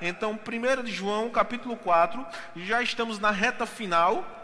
então 1 de João, capítulo 4. Já estamos na reta final.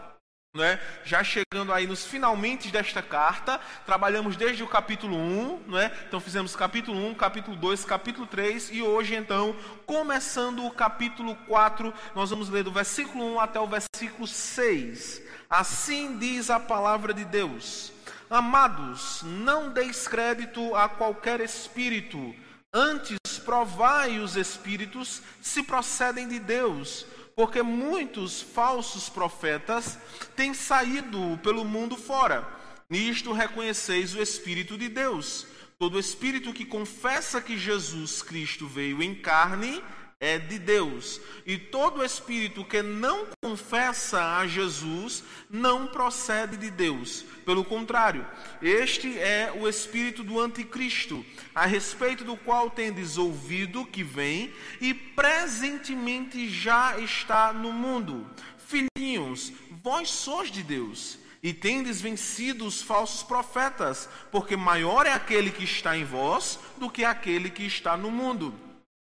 É? Já chegando aí nos finalmente desta carta, trabalhamos desde o capítulo 1, não é? então fizemos capítulo 1, capítulo 2, capítulo 3 e hoje então, começando o capítulo 4, nós vamos ler do versículo 1 até o versículo 6. Assim diz a palavra de Deus: Amados, não deis crédito a qualquer espírito, antes provai os espíritos se procedem de Deus porque muitos falsos profetas têm saído pelo mundo fora. Nisto reconheceis o Espírito de Deus. Todo espírito que confessa que Jesus Cristo veio em carne é de Deus. E todo espírito que não confessa a Jesus não procede de Deus. Pelo contrário, este é o espírito do anticristo, a respeito do qual tendes ouvido que vem e presentemente já está no mundo. Filhinhos, vós sois de Deus. E tendes vencido os falsos profetas, porque maior é aquele que está em vós do que aquele que está no mundo.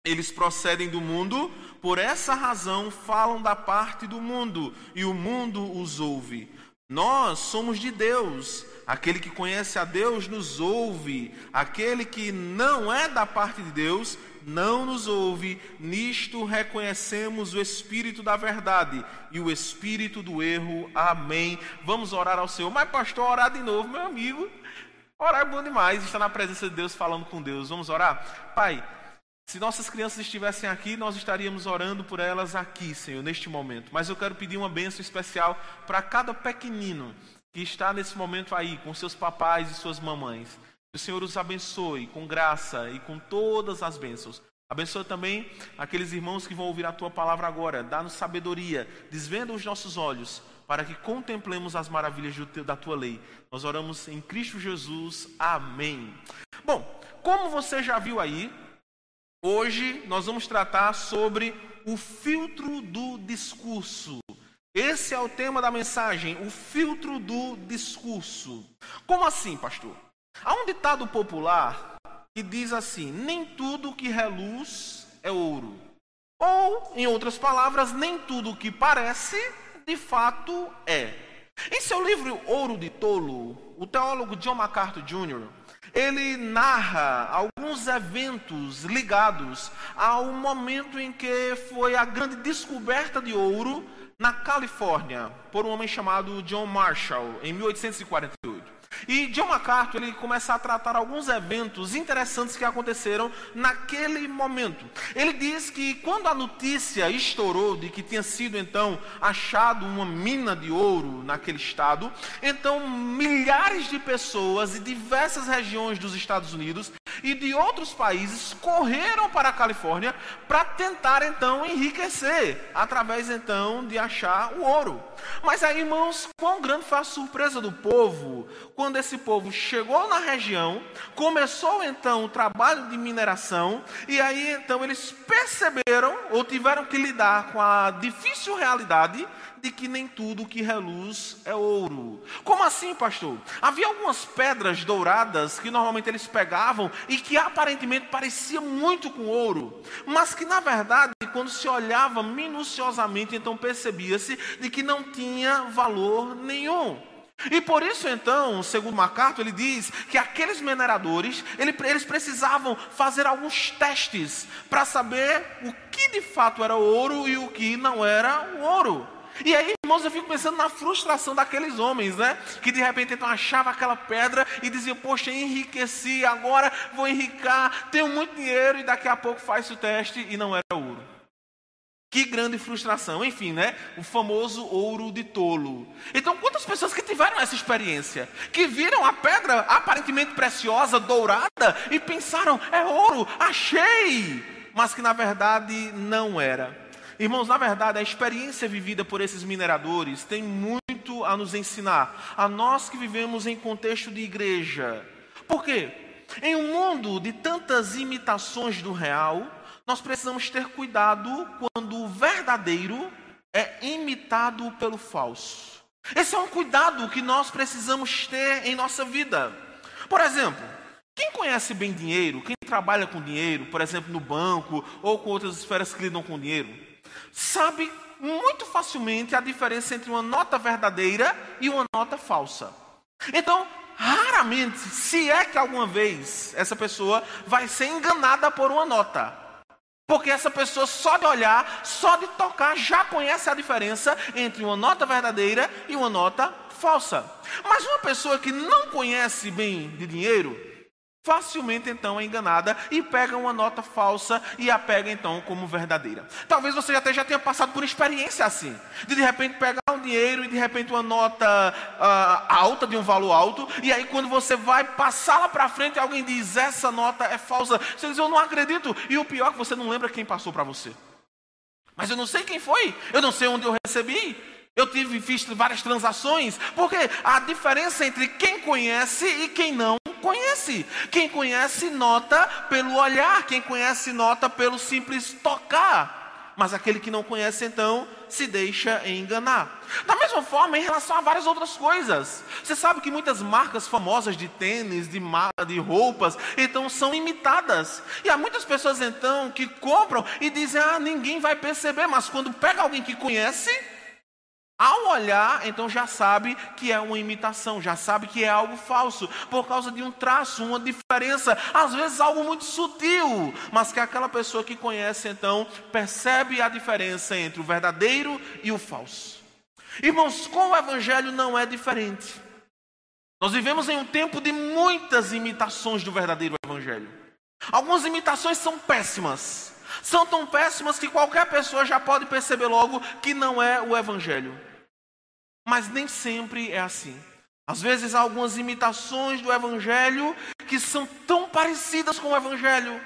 Eles procedem do mundo, por essa razão falam da parte do mundo, e o mundo os ouve. Nós somos de Deus. Aquele que conhece a Deus nos ouve. Aquele que não é da parte de Deus não nos ouve. Nisto reconhecemos o espírito da verdade e o espírito do erro. Amém. Vamos orar ao Senhor. Mas, pastor, orar de novo, meu amigo. Orar é bom demais. Estar na presença de Deus, falando com Deus. Vamos orar? Pai. Se nossas crianças estivessem aqui, nós estaríamos orando por elas aqui, Senhor, neste momento. Mas eu quero pedir uma bênção especial para cada pequenino que está nesse momento aí, com seus papais e suas mamães. Que o Senhor os abençoe com graça e com todas as bênçãos. Abençoa também aqueles irmãos que vão ouvir a tua palavra agora. Dá-nos sabedoria, desvenda os nossos olhos, para que contemplemos as maravilhas da tua lei. Nós oramos em Cristo Jesus. Amém. Bom, como você já viu aí, Hoje nós vamos tratar sobre o filtro do discurso. Esse é o tema da mensagem, o filtro do discurso. Como assim, pastor? Há um ditado popular que diz assim: nem tudo que reluz é ouro. Ou, em outras palavras, nem tudo que parece, de fato é. Em seu livro Ouro de Tolo, o teólogo John MacArthur Jr ele narra alguns eventos ligados ao momento em que foi a grande descoberta de ouro na Califórnia por um homem chamado John Marshall em 1848. E John MacArthur ele começa a tratar alguns eventos interessantes que aconteceram naquele momento. Ele diz que quando a notícia estourou de que tinha sido então achado uma mina de ouro naquele estado, então milhares de pessoas de diversas regiões dos Estados Unidos e de outros países correram para a Califórnia para tentar então enriquecer através então de achar o ouro. Mas aí, irmãos, quão grande foi a surpresa do povo quando esse povo chegou na região, começou então o trabalho de mineração, e aí então eles perceberam ou tiveram que lidar com a difícil realidade de que nem tudo que reluz é ouro. Como assim, pastor? Havia algumas pedras douradas que normalmente eles pegavam e que aparentemente pareciam muito com ouro, mas que na verdade, quando se olhava minuciosamente, então percebia-se de que não tinha valor nenhum. E por isso, então, segundo MacArthur, ele diz que aqueles mineradores, eles precisavam fazer alguns testes para saber o que de fato era ouro e o que não era ouro. E aí, irmãos, eu fico pensando na frustração daqueles homens, né? Que de repente então achavam aquela pedra e diziam, poxa, enriqueci, agora vou enricar, tenho muito dinheiro, e daqui a pouco faz o teste e não era ouro. Que grande frustração, enfim, né? O famoso ouro de tolo. Então, quantas pessoas que tiveram essa experiência, que viram a pedra aparentemente preciosa, dourada, e pensaram, é ouro, achei, mas que na verdade não era. Irmãos, na verdade, a experiência vivida por esses mineradores tem muito a nos ensinar, a nós que vivemos em contexto de igreja. Por quê? Em um mundo de tantas imitações do real, nós precisamos ter cuidado quando o verdadeiro é imitado pelo falso. Esse é um cuidado que nós precisamos ter em nossa vida. Por exemplo, quem conhece bem dinheiro, quem trabalha com dinheiro, por exemplo, no banco ou com outras esferas que lidam com dinheiro, sabe muito facilmente a diferença entre uma nota verdadeira e uma nota falsa. Então, raramente, se é que alguma vez essa pessoa vai ser enganada por uma nota. Porque essa pessoa só de olhar, só de tocar, já conhece a diferença entre uma nota verdadeira e uma nota falsa. Mas uma pessoa que não conhece bem de dinheiro, Facilmente então é enganada e pega uma nota falsa e a pega então como verdadeira. Talvez você até já tenha passado por experiência assim, de de repente pegar um dinheiro e de repente uma nota uh, alta, de um valor alto, e aí quando você vai passá-la para frente, alguém diz: essa nota é falsa. Você diz: eu não acredito. E o pior é que você não lembra quem passou para você. Mas eu não sei quem foi, eu não sei onde eu recebi, eu tive visto várias transações, porque a diferença entre quem conhece e quem não conhece. Quem conhece nota pelo olhar, quem conhece nota pelo simples tocar. Mas aquele que não conhece, então, se deixa enganar. Da mesma forma, em relação a várias outras coisas. Você sabe que muitas marcas famosas de tênis, de, de roupas, então são imitadas. E há muitas pessoas, então, que compram e dizem: ah, ninguém vai perceber. Mas quando pega alguém que conhece, ao olhar, então já sabe que é uma imitação, já sabe que é algo falso, por causa de um traço, uma diferença, às vezes algo muito sutil, mas que aquela pessoa que conhece então percebe a diferença entre o verdadeiro e o falso. Irmãos, com o evangelho não é diferente. Nós vivemos em um tempo de muitas imitações do verdadeiro evangelho. Algumas imitações são péssimas. São tão péssimas que qualquer pessoa já pode perceber logo que não é o evangelho. Mas nem sempre é assim. Às vezes há algumas imitações do Evangelho que são tão parecidas com o Evangelho,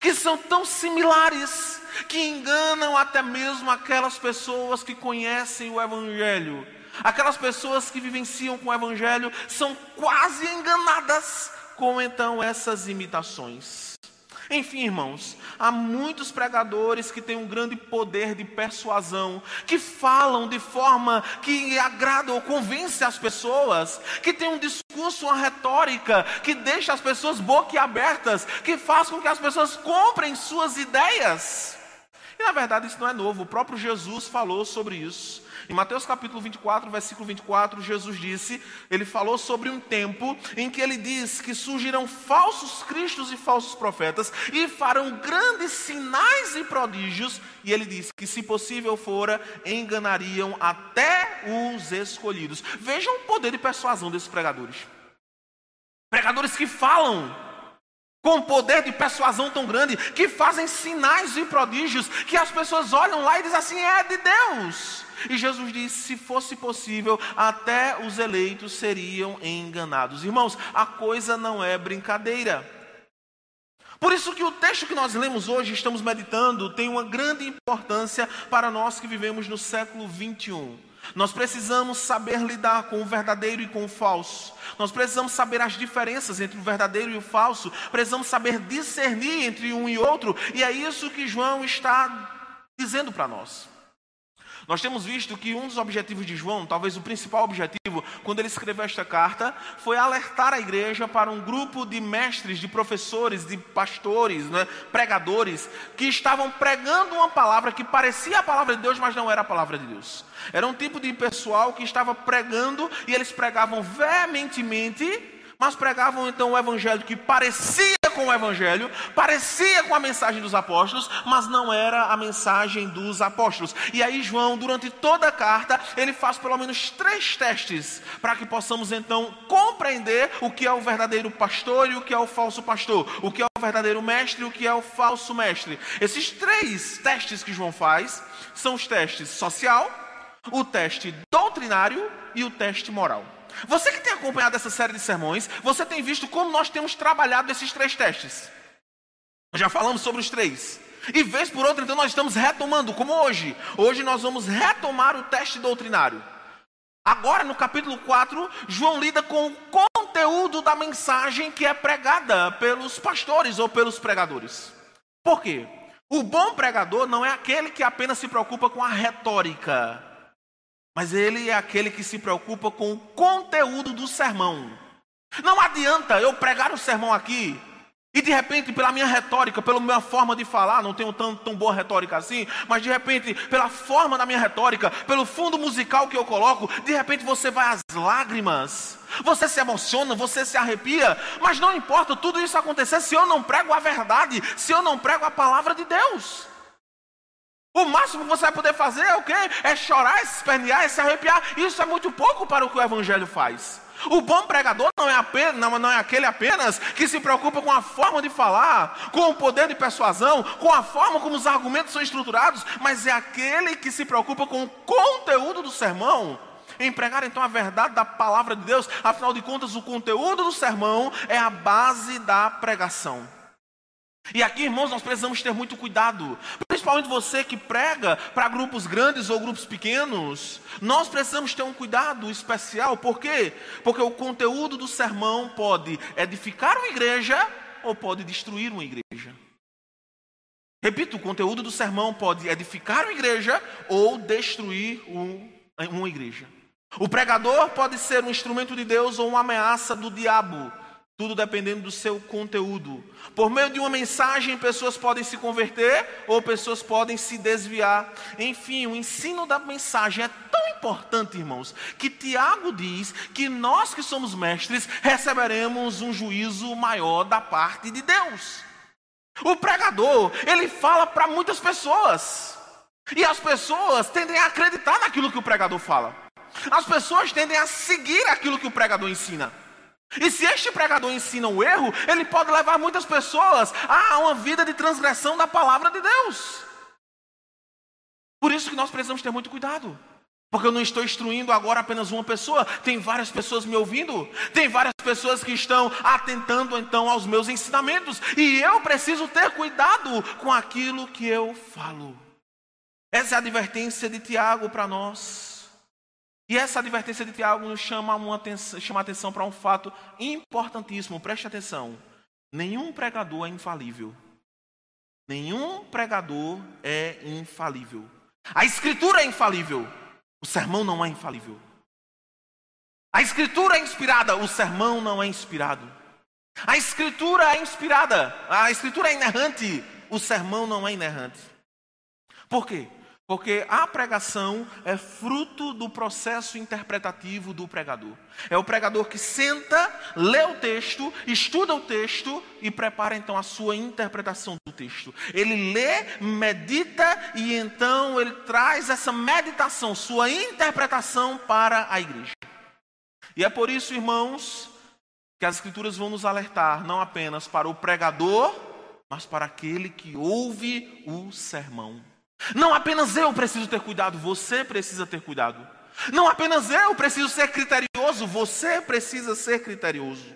que são tão similares, que enganam até mesmo aquelas pessoas que conhecem o Evangelho. Aquelas pessoas que vivenciam com o Evangelho são quase enganadas com então essas imitações. Enfim, irmãos, há muitos pregadores que têm um grande poder de persuasão, que falam de forma que agrada ou convence as pessoas, que tem um discurso, uma retórica que deixa as pessoas boquiabertas, que faz com que as pessoas comprem suas ideias. E na verdade isso não é novo, o próprio Jesus falou sobre isso. Em Mateus capítulo 24, versículo 24, Jesus disse, ele falou sobre um tempo em que ele diz que surgirão falsos cristos e falsos profetas e farão grandes sinais e prodígios, e ele disse que se possível fora, enganariam até os escolhidos. Vejam o poder de persuasão desses pregadores. Pregadores que falam com poder de persuasão tão grande, que fazem sinais e prodígios, que as pessoas olham lá e dizem assim: é de Deus. E Jesus disse: se fosse possível, até os eleitos seriam enganados. Irmãos, a coisa não é brincadeira. Por isso que o texto que nós lemos hoje, estamos meditando, tem uma grande importância para nós que vivemos no século 21. Nós precisamos saber lidar com o verdadeiro e com o falso. Nós precisamos saber as diferenças entre o verdadeiro e o falso. Precisamos saber discernir entre um e outro. E é isso que João está dizendo para nós. Nós temos visto que um dos objetivos de João, talvez o principal objetivo, quando ele escreveu esta carta, foi alertar a igreja para um grupo de mestres, de professores, de pastores, né, pregadores, que estavam pregando uma palavra que parecia a palavra de Deus, mas não era a palavra de Deus. Era um tipo de pessoal que estava pregando e eles pregavam veementemente mas pregavam então o evangelho que parecia com o evangelho, parecia com a mensagem dos apóstolos, mas não era a mensagem dos apóstolos. E aí João, durante toda a carta, ele faz pelo menos três testes para que possamos então compreender o que é o verdadeiro pastor e o que é o falso pastor, o que é o verdadeiro mestre e o que é o falso mestre. Esses três testes que João faz são os testes social, o teste doutrinário e o teste moral. Você que tem acompanhado essa série de sermões, você tem visto como nós temos trabalhado esses três testes. Já falamos sobre os três. E vez por outra, então, nós estamos retomando, como hoje. Hoje nós vamos retomar o teste doutrinário. Agora, no capítulo 4, João lida com o conteúdo da mensagem que é pregada pelos pastores ou pelos pregadores. Por quê? O bom pregador não é aquele que apenas se preocupa com a retórica, mas ele é aquele que se preocupa com o conteúdo do sermão. Não adianta eu pregar o sermão aqui E de repente, pela minha retórica, pela minha forma de falar, não tenho tão, tão boa retórica assim, mas de repente, pela forma da minha retórica, pelo fundo musical que eu coloco, de repente você vai às lágrimas, você se emociona, você se arrepia, mas não importa tudo isso acontecer se eu não prego a verdade, se eu não prego a palavra de Deus. O máximo que você vai poder fazer é o quê? É chorar, é espernear, é se arrepiar. Isso é muito pouco para o que o Evangelho faz. O bom pregador não é, apenas, não, não é aquele apenas que se preocupa com a forma de falar, com o poder de persuasão, com a forma como os argumentos são estruturados, mas é aquele que se preocupa com o conteúdo do sermão. Em pregar então a verdade da palavra de Deus, afinal de contas, o conteúdo do sermão é a base da pregação. E aqui, irmãos, nós precisamos ter muito cuidado, principalmente você que prega para grupos grandes ou grupos pequenos. Nós precisamos ter um cuidado especial, por quê? Porque o conteúdo do sermão pode edificar uma igreja ou pode destruir uma igreja. Repito, o conteúdo do sermão pode edificar uma igreja ou destruir um, uma igreja. O pregador pode ser um instrumento de Deus ou uma ameaça do diabo. Tudo dependendo do seu conteúdo. Por meio de uma mensagem, pessoas podem se converter ou pessoas podem se desviar. Enfim, o ensino da mensagem é tão importante, irmãos, que Tiago diz que nós que somos mestres receberemos um juízo maior da parte de Deus. O pregador, ele fala para muitas pessoas. E as pessoas tendem a acreditar naquilo que o pregador fala. As pessoas tendem a seguir aquilo que o pregador ensina. E se este pregador ensina o erro, ele pode levar muitas pessoas a uma vida de transgressão da palavra de Deus. Por isso que nós precisamos ter muito cuidado. Porque eu não estou instruindo agora apenas uma pessoa, tem várias pessoas me ouvindo, tem várias pessoas que estão atentando então aos meus ensinamentos, e eu preciso ter cuidado com aquilo que eu falo. Essa é a advertência de Tiago para nós. E essa advertência de Tiago nos chama, uma atenção, chama atenção para um fato importantíssimo, preste atenção. Nenhum pregador é infalível. Nenhum pregador é infalível. A escritura é infalível. O sermão não é infalível. A escritura é inspirada, o sermão não é inspirado. A escritura é inspirada, a escritura é inerrante, o sermão não é inerrante. Por quê? Porque a pregação é fruto do processo interpretativo do pregador. É o pregador que senta, lê o texto, estuda o texto e prepara então a sua interpretação do texto. Ele lê, medita e então ele traz essa meditação, sua interpretação para a igreja. E é por isso, irmãos, que as Escrituras vão nos alertar não apenas para o pregador, mas para aquele que ouve o sermão. Não apenas eu preciso ter cuidado, você precisa ter cuidado. Não apenas eu preciso ser criterioso, você precisa ser criterioso.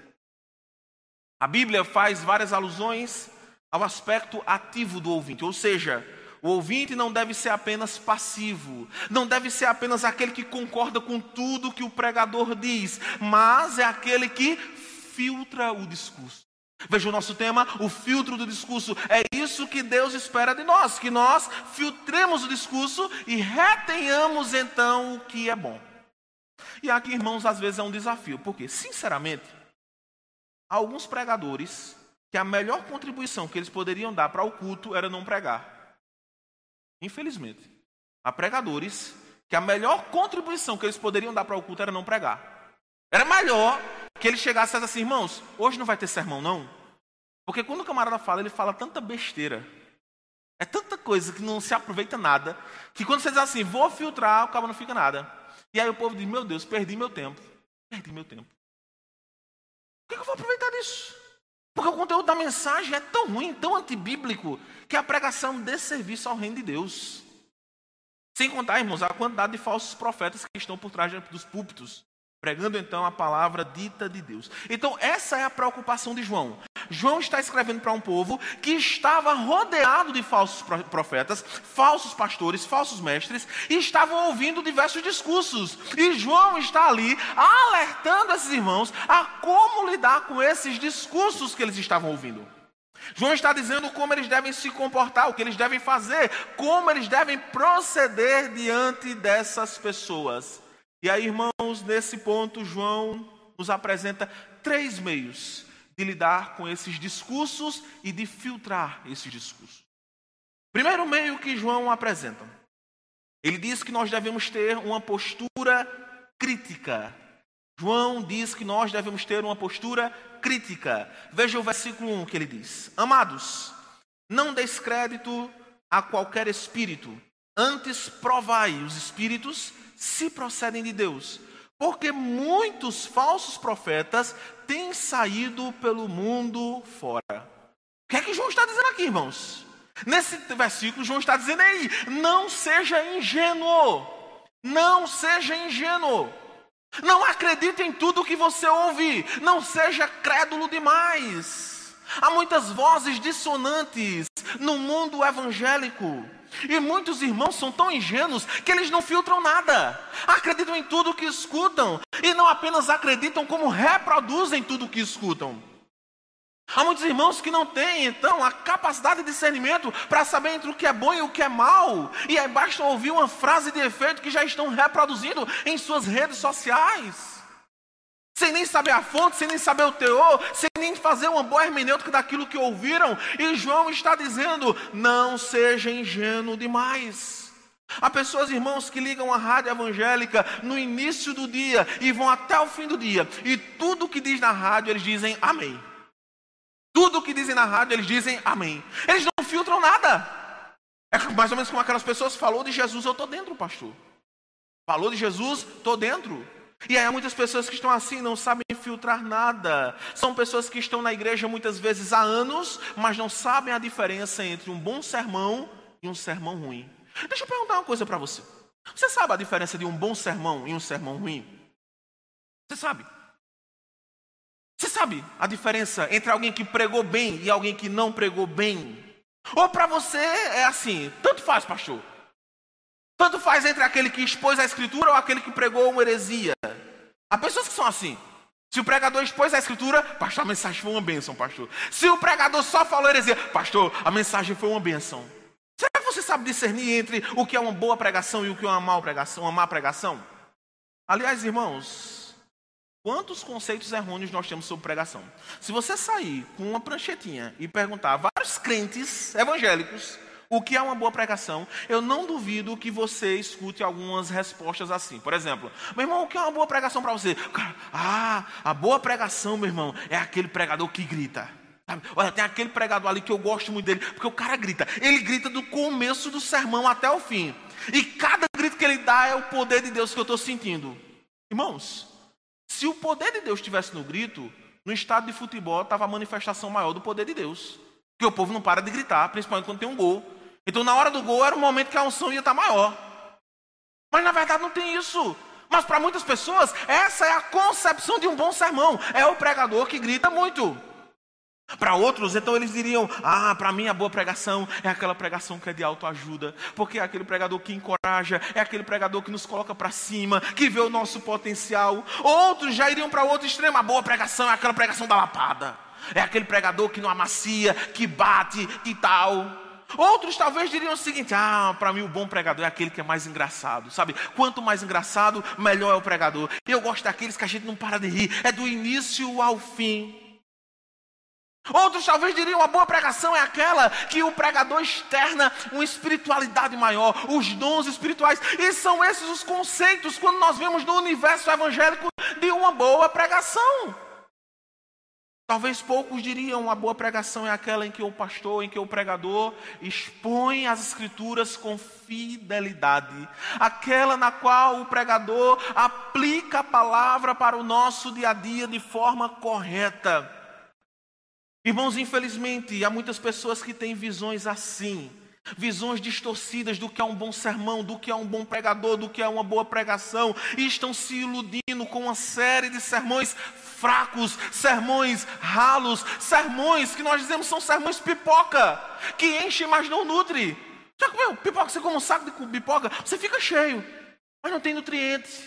A Bíblia faz várias alusões ao aspecto ativo do ouvinte, ou seja, o ouvinte não deve ser apenas passivo, não deve ser apenas aquele que concorda com tudo que o pregador diz, mas é aquele que filtra o discurso. Veja o nosso tema, o filtro do discurso. É isso que Deus espera de nós, que nós filtremos o discurso e retenhamos então o que é bom. E aqui, irmãos, às vezes é um desafio, porque, sinceramente, há alguns pregadores que a melhor contribuição que eles poderiam dar para o culto era não pregar. Infelizmente. Há pregadores que a melhor contribuição que eles poderiam dar para o culto era não pregar. Era melhor que ele chegasse e dissesse assim, irmãos, hoje não vai ter sermão não? Porque quando o camarada fala, ele fala tanta besteira. É tanta coisa que não se aproveita nada, que quando você diz assim, vou filtrar, o cabo não fica nada. E aí o povo diz, meu Deus, perdi meu tempo. Perdi meu tempo. Por que eu vou aproveitar disso? Porque o conteúdo da mensagem é tão ruim, tão antibíblico, que a pregação dê serviço ao reino de Deus. Sem contar, irmãos, a quantidade de falsos profetas que estão por trás dos púlpitos. Pregando então a palavra dita de Deus. Então, essa é a preocupação de João. João está escrevendo para um povo que estava rodeado de falsos profetas, falsos pastores, falsos mestres, e estavam ouvindo diversos discursos. E João está ali alertando esses irmãos a como lidar com esses discursos que eles estavam ouvindo. João está dizendo como eles devem se comportar, o que eles devem fazer, como eles devem proceder diante dessas pessoas. E aí, irmãos, nesse ponto, João nos apresenta três meios de lidar com esses discursos e de filtrar esses discursos. Primeiro meio que João apresenta. Ele diz que nós devemos ter uma postura crítica. João diz que nós devemos ter uma postura crítica. Veja o versículo 1 que ele diz: Amados, não descrédito a qualquer espírito, antes provai os espíritos se procedem de Deus, porque muitos falsos profetas têm saído pelo mundo fora. O que é que João está dizendo aqui, irmãos? Nesse versículo, João está dizendo aí: não seja ingênuo, não seja ingênuo. Não acredite em tudo que você ouve, não seja crédulo demais. Há muitas vozes dissonantes no mundo evangélico. E muitos irmãos são tão ingênuos que eles não filtram nada. Acreditam em tudo que escutam. E não apenas acreditam, como reproduzem tudo que escutam. Há muitos irmãos que não têm, então, a capacidade de discernimento para saber entre o que é bom e o que é mal. E aí basta ouvir uma frase de efeito que já estão reproduzindo em suas redes sociais. Sem nem saber a fonte, sem nem saber o teor, sem nem fazer uma boa hermenêutica daquilo que ouviram. E João está dizendo: não seja ingênuo demais. Há pessoas, irmãos, que ligam a rádio evangélica no início do dia e vão até o fim do dia. E tudo que diz na rádio, eles dizem amém. Tudo que dizem na rádio, eles dizem amém. Eles não filtram nada. É mais ou menos como aquelas pessoas falou de Jesus, eu estou dentro, pastor. Falou de Jesus, estou dentro. E há muitas pessoas que estão assim, não sabem filtrar nada. São pessoas que estão na igreja muitas vezes há anos, mas não sabem a diferença entre um bom sermão e um sermão ruim. Deixa eu perguntar uma coisa para você. Você sabe a diferença de um bom sermão e um sermão ruim? Você sabe? Você sabe a diferença entre alguém que pregou bem e alguém que não pregou bem? Ou para você é assim, tanto faz, pastor. Tanto faz entre aquele que expôs a escritura ou aquele que pregou uma heresia. Há pessoas que são assim. Se o pregador expôs a escritura, pastor, a mensagem foi uma bênção, pastor. Se o pregador só falou heresia, pastor, a mensagem foi uma bênção. Será que você sabe discernir entre o que é uma boa pregação e o que é uma má pregação, uma má pregação? Aliás, irmãos, Quantos conceitos errôneos nós temos sobre pregação? Se você sair com uma pranchetinha e perguntar a vários crentes evangélicos o que é uma boa pregação, eu não duvido que você escute algumas respostas assim. Por exemplo, meu irmão, o que é uma boa pregação para você? ah, a boa pregação, meu irmão, é aquele pregador que grita. Olha, tem aquele pregador ali que eu gosto muito dele, porque o cara grita. Ele grita do começo do sermão até o fim. E cada grito que ele dá é o poder de Deus que eu estou sentindo. Irmãos, se o poder de Deus estivesse no grito, no estado de futebol estava a manifestação maior do poder de Deus. Porque o povo não para de gritar, principalmente quando tem um gol. Então, na hora do gol, era o momento que a unção ia estar maior. Mas na verdade não tem isso. Mas para muitas pessoas, essa é a concepção de um bom sermão. É o pregador que grita muito. Para outros, então eles diriam: Ah, para mim a boa pregação é aquela pregação que é de autoajuda, porque é aquele pregador que encoraja, é aquele pregador que nos coloca para cima, que vê o nosso potencial. Outros já iriam para outro extremo: a boa pregação é aquela pregação da lapada, é aquele pregador que não amacia, que bate e tal. Outros talvez diriam o seguinte: Ah, para mim o bom pregador é aquele que é mais engraçado, sabe? Quanto mais engraçado, melhor é o pregador. Eu gosto daqueles que a gente não para de rir, é do início ao fim. Outros talvez diriam: a boa pregação é aquela que o pregador externa uma espiritualidade maior, os dons espirituais. E são esses os conceitos quando nós vemos no universo evangélico de uma boa pregação. Talvez poucos diriam: a boa pregação é aquela em que o pastor, em que o pregador expõe as escrituras com fidelidade, aquela na qual o pregador aplica a palavra para o nosso dia a dia de forma correta. Irmãos, infelizmente, há muitas pessoas que têm visões assim, visões distorcidas do que é um bom sermão, do que é um bom pregador, do que é uma boa pregação, e estão se iludindo com uma série de sermões fracos, sermões ralos, sermões que nós dizemos são sermões pipoca, que enchem, mas não nutre. Já comeu pipoca? Você come um saco de pipoca, você fica cheio, mas não tem nutrientes.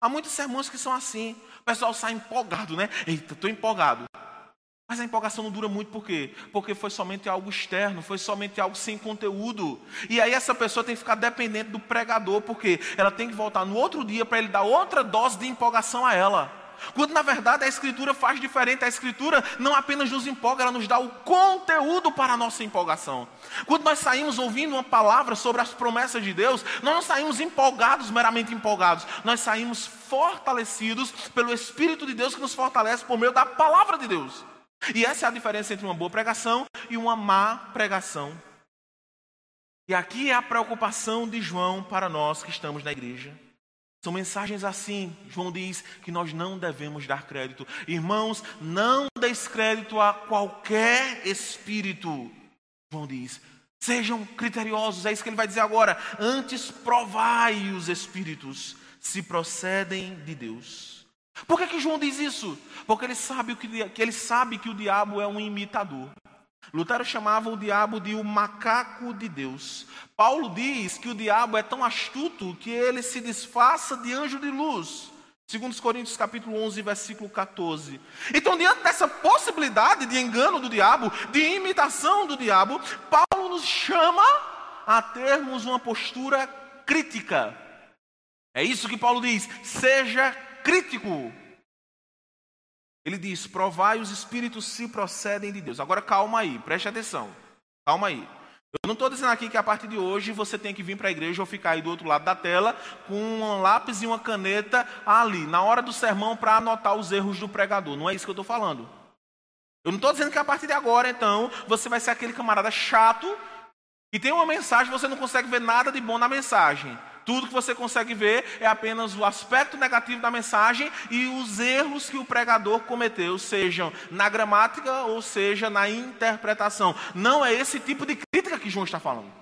Há muitos sermões que são assim. O pessoal sai empolgado, né? Eita, estou empolgado. Mas a empolgação não dura muito por quê? Porque foi somente algo externo, foi somente algo sem conteúdo. E aí essa pessoa tem que ficar dependente do pregador, porque ela tem que voltar no outro dia para ele dar outra dose de empolgação a ela. Quando na verdade a Escritura faz diferente, a Escritura não apenas nos empolga, ela nos dá o conteúdo para a nossa empolgação. Quando nós saímos ouvindo uma palavra sobre as promessas de Deus, nós não saímos empolgados, meramente empolgados, nós saímos fortalecidos pelo Espírito de Deus que nos fortalece por meio da palavra de Deus. E essa é a diferença entre uma boa pregação e uma má pregação. E aqui é a preocupação de João para nós que estamos na igreja. São mensagens assim. João diz que nós não devemos dar crédito. Irmãos, não deis crédito a qualquer espírito. João diz: sejam criteriosos. É isso que ele vai dizer agora. Antes provai os espíritos se procedem de Deus. Por que, que João diz isso? Porque ele sabe, que, que ele sabe que o diabo é um imitador. Lutero chamava o diabo de o macaco de Deus. Paulo diz que o diabo é tão astuto que ele se disfarça de anjo de luz. Segundo Coríntios capítulo 11, versículo 14. Então, diante dessa possibilidade de engano do diabo, de imitação do diabo, Paulo nos chama a termos uma postura crítica. É isso que Paulo diz: seja crítico. Ele diz: provai os espíritos se procedem de Deus. Agora calma aí, preste atenção. Calma aí. Eu não estou dizendo aqui que a partir de hoje você tem que vir para a igreja ou ficar aí do outro lado da tela com um lápis e uma caneta ali, na hora do sermão, para anotar os erros do pregador. Não é isso que eu estou falando. Eu não estou dizendo que a partir de agora, então, você vai ser aquele camarada chato e tem uma mensagem você não consegue ver nada de bom na mensagem. Tudo que você consegue ver é apenas o aspecto negativo da mensagem e os erros que o pregador cometeu, sejam na gramática ou seja na interpretação. Não é esse tipo de crítica que João está falando.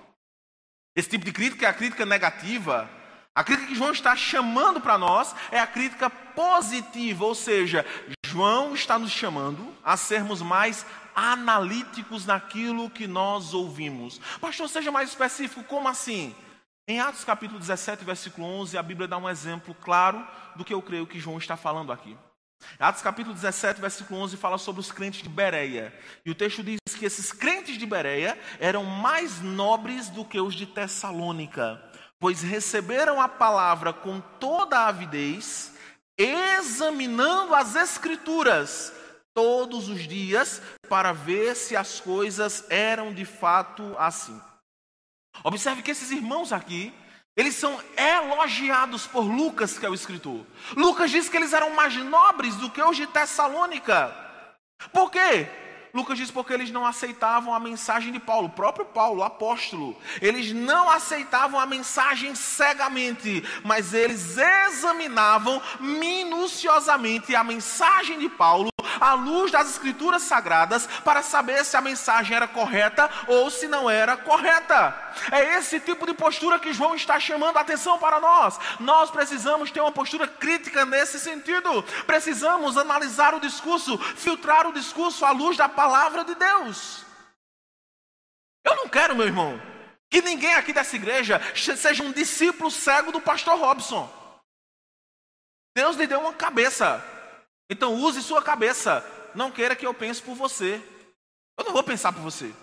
Esse tipo de crítica é a crítica negativa. A crítica que João está chamando para nós é a crítica positiva, ou seja, João está nos chamando a sermos mais analíticos naquilo que nós ouvimos. Pastor, seja mais específico, como assim? Em Atos capítulo 17, versículo 11, a Bíblia dá um exemplo claro do que eu creio que João está falando aqui. Atos capítulo 17, versículo 11 fala sobre os crentes de Bereia. E o texto diz que esses crentes de Bereia eram mais nobres do que os de Tessalônica, pois receberam a palavra com toda a avidez, examinando as escrituras todos os dias para ver se as coisas eram de fato assim. Observe que esses irmãos aqui, eles são elogiados por Lucas, que é o escritor. Lucas diz que eles eram mais nobres do que os de Tessalônica. Por quê? Lucas diz porque eles não aceitavam a mensagem de Paulo, o próprio Paulo, o apóstolo. Eles não aceitavam a mensagem cegamente, mas eles examinavam minuciosamente a mensagem de Paulo à luz das escrituras sagradas para saber se a mensagem era correta ou se não era correta. É esse tipo de postura que João está chamando a atenção para nós. Nós precisamos ter uma postura crítica nesse sentido. Precisamos analisar o discurso, filtrar o discurso à luz da palavra de Deus. Eu não quero, meu irmão, que ninguém aqui dessa igreja seja um discípulo cego do pastor Robson. Deus lhe deu uma cabeça. Então use sua cabeça. Não queira que eu pense por você. Eu não vou pensar por você. Eu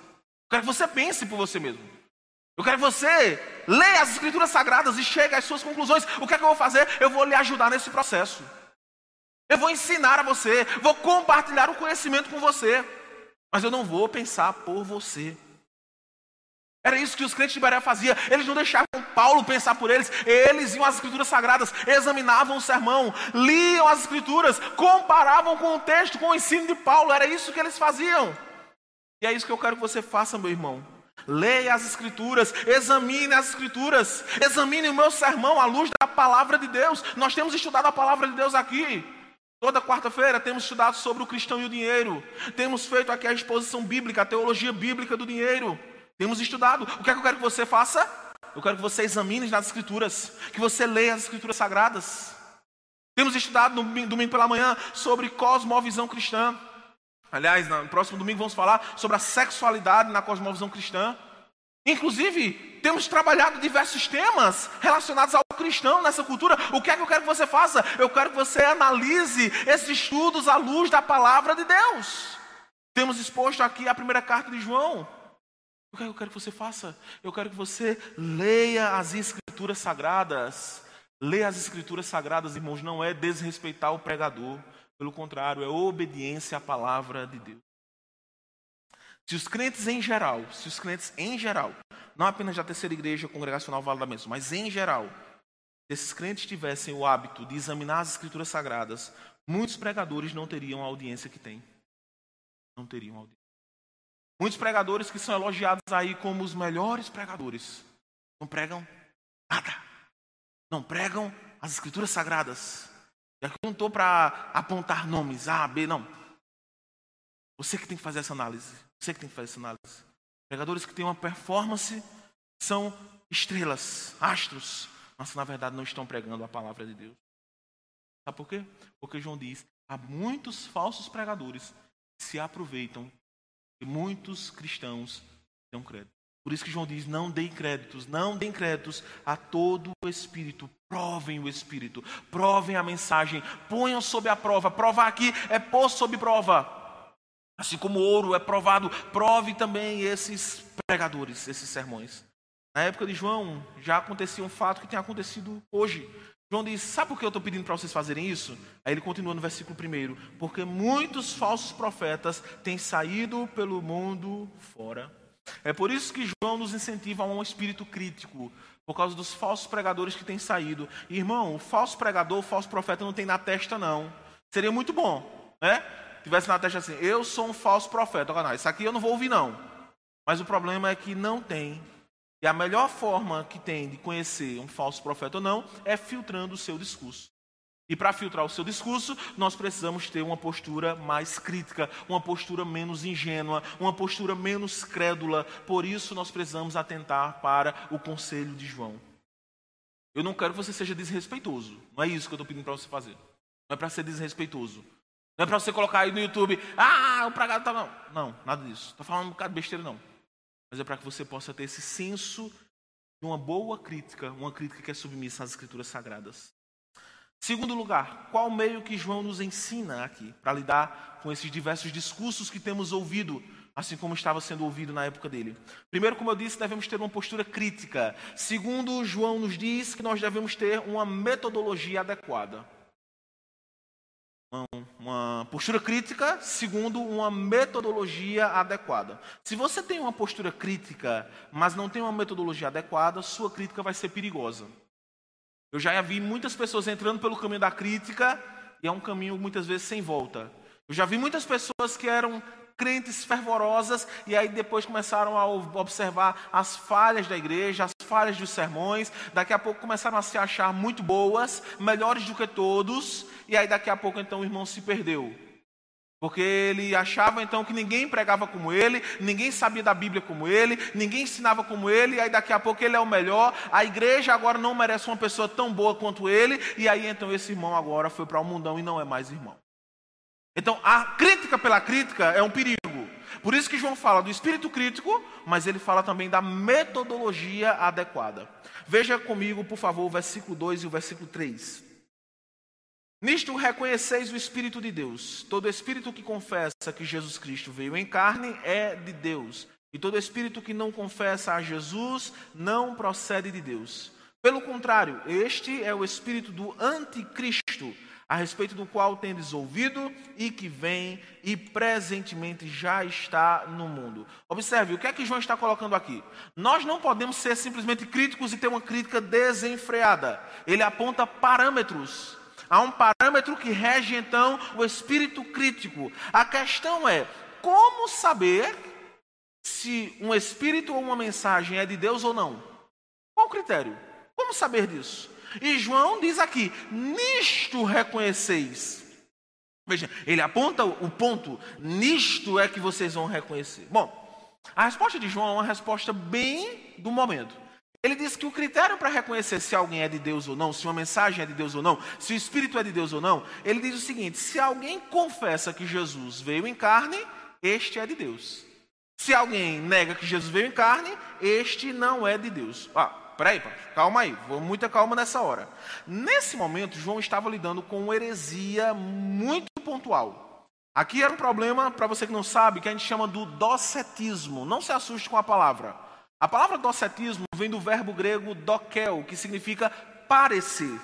quero que você pense por você mesmo. Eu quero que você leia as escrituras sagradas e chegue às suas conclusões. O que é que eu vou fazer? Eu vou lhe ajudar nesse processo. Eu vou ensinar a você, vou compartilhar o conhecimento com você. Mas eu não vou pensar por você. Era isso que os crentes de Berea faziam. Eles não deixavam Paulo pensar por eles. Eles iam às escrituras sagradas, examinavam o sermão, liam as escrituras, comparavam com o texto, com o ensino de Paulo. Era isso que eles faziam. E é isso que eu quero que você faça, meu irmão. Leia as escrituras, examine as escrituras, examine o meu sermão à luz da palavra de Deus. Nós temos estudado a palavra de Deus aqui. Toda quarta-feira temos estudado sobre o cristão e o dinheiro. Temos feito aqui a exposição bíblica, a teologia bíblica do dinheiro. Temos estudado. O que é que eu quero que você faça? Eu quero que você examine nas Escrituras, que você leia as Escrituras Sagradas. Temos estudado no domingo pela manhã sobre cosmovisão cristã. Aliás, no próximo domingo vamos falar sobre a sexualidade na cosmovisão cristã. Inclusive, temos trabalhado diversos temas relacionados ao cristão nessa cultura. O que é que eu quero que você faça? Eu quero que você analise esses estudos à luz da palavra de Deus. Temos exposto aqui a primeira carta de João. O que eu quero que você faça? Eu quero que você leia as escrituras sagradas. Ler as escrituras sagradas, irmãos, não é desrespeitar o pregador, pelo contrário, é obediência à palavra de Deus. Se os crentes em geral, se os crentes em geral, não apenas da terceira igreja congregacional Vale da Mesa, mas em geral, se esses crentes tivessem o hábito de examinar as escrituras sagradas, muitos pregadores não teriam a audiência que têm. Não teriam audiência. Muitos pregadores que são elogiados aí como os melhores pregadores, não pregam nada. Não pregam as escrituras sagradas. E aqui eu não estou para apontar nomes, A, B, não. Você que tem que fazer essa análise. Você que tem que fazer essa análise. Pregadores que têm uma performance são estrelas, astros, mas na verdade não estão pregando a palavra de Deus. Sabe por quê? Porque João diz: há muitos falsos pregadores que se aproveitam muitos cristãos dão crédito. Por isso que João diz: não deem créditos, não deem créditos a todo o Espírito. Provem o Espírito, provem a mensagem, ponham sob a prova. Provar aqui é pôr sob prova. Assim como ouro é provado, prove também esses pregadores, esses sermões. Na época de João, já acontecia um fato que tem acontecido hoje. João diz: Sabe por que eu estou pedindo para vocês fazerem isso? Aí ele continua no versículo 1: Porque muitos falsos profetas têm saído pelo mundo fora. É por isso que João nos incentiva a um espírito crítico, por causa dos falsos pregadores que têm saído. Irmão, o falso pregador, o falso profeta não tem na testa, não. Seria muito bom, né? tivesse na testa assim, eu sou um falso profeta. Isso aqui eu não vou ouvir não. Mas o problema é que não tem. E a melhor forma que tem de conhecer um falso profeta ou não é filtrando o seu discurso. E para filtrar o seu discurso, nós precisamos ter uma postura mais crítica, uma postura menos ingênua, uma postura menos crédula. Por isso, nós precisamos atentar para o conselho de João. Eu não quero que você seja desrespeitoso. Não é isso que eu estou pedindo para você fazer. Não é para ser desrespeitoso. Não é para você colocar aí no YouTube, ah, o pregado está. Não, não, nada disso. Estou falando um bocado de besteira, não. Mas é para que você possa ter esse senso de uma boa crítica, uma crítica que é submissa às Escrituras Sagradas. Segundo lugar, qual meio que João nos ensina aqui para lidar com esses diversos discursos que temos ouvido, assim como estava sendo ouvido na época dele? Primeiro, como eu disse, devemos ter uma postura crítica. Segundo, João nos diz que nós devemos ter uma metodologia adequada uma postura crítica segundo uma metodologia adequada. Se você tem uma postura crítica, mas não tem uma metodologia adequada, sua crítica vai ser perigosa. Eu já vi muitas pessoas entrando pelo caminho da crítica e é um caminho muitas vezes sem volta. Eu já vi muitas pessoas que eram crentes fervorosas e aí depois começaram a observar as falhas da igreja, as falhas dos sermões, daqui a pouco começaram a se achar muito boas, melhores do que todos, e aí daqui a pouco então o irmão se perdeu. Porque ele achava então que ninguém pregava como ele, ninguém sabia da Bíblia como ele, ninguém ensinava como ele, e aí daqui a pouco ele é o melhor, a igreja agora não merece uma pessoa tão boa quanto ele, e aí então esse irmão agora foi para o mundão e não é mais irmão. Então, a crítica pela crítica é um perigo. Por isso que João fala do espírito crítico, mas ele fala também da metodologia adequada. Veja comigo, por favor, o versículo 2 e o versículo 3. Nisto reconheceis o Espírito de Deus. Todo espírito que confessa que Jesus Cristo veio em carne é de Deus. E todo espírito que não confessa a Jesus não procede de Deus. Pelo contrário, este é o espírito do anticristo a respeito do qual tendes ouvido e que vem e presentemente já está no mundo. Observe, o que é que João está colocando aqui? Nós não podemos ser simplesmente críticos e ter uma crítica desenfreada. Ele aponta parâmetros. Há um parâmetro que rege então o espírito crítico. A questão é: como saber se um espírito ou uma mensagem é de Deus ou não? Qual o critério? Como saber disso? E João diz aqui: nisto reconheceis. Veja, ele aponta o ponto: nisto é que vocês vão reconhecer. Bom, a resposta de João é uma resposta bem do momento. Ele diz que o critério para reconhecer se alguém é de Deus ou não, se uma mensagem é de Deus ou não, se o Espírito é de Deus ou não, ele diz o seguinte: se alguém confessa que Jesus veio em carne, este é de Deus. Se alguém nega que Jesus veio em carne, este não é de Deus. Ah, peraí, calma aí, vou muita calma nessa hora. Nesse momento, João estava lidando com uma heresia muito pontual. Aqui era um problema, para você que não sabe, que a gente chama do docetismo. Não se assuste com a palavra. A palavra docetismo vem do verbo grego dokel, que significa parecer.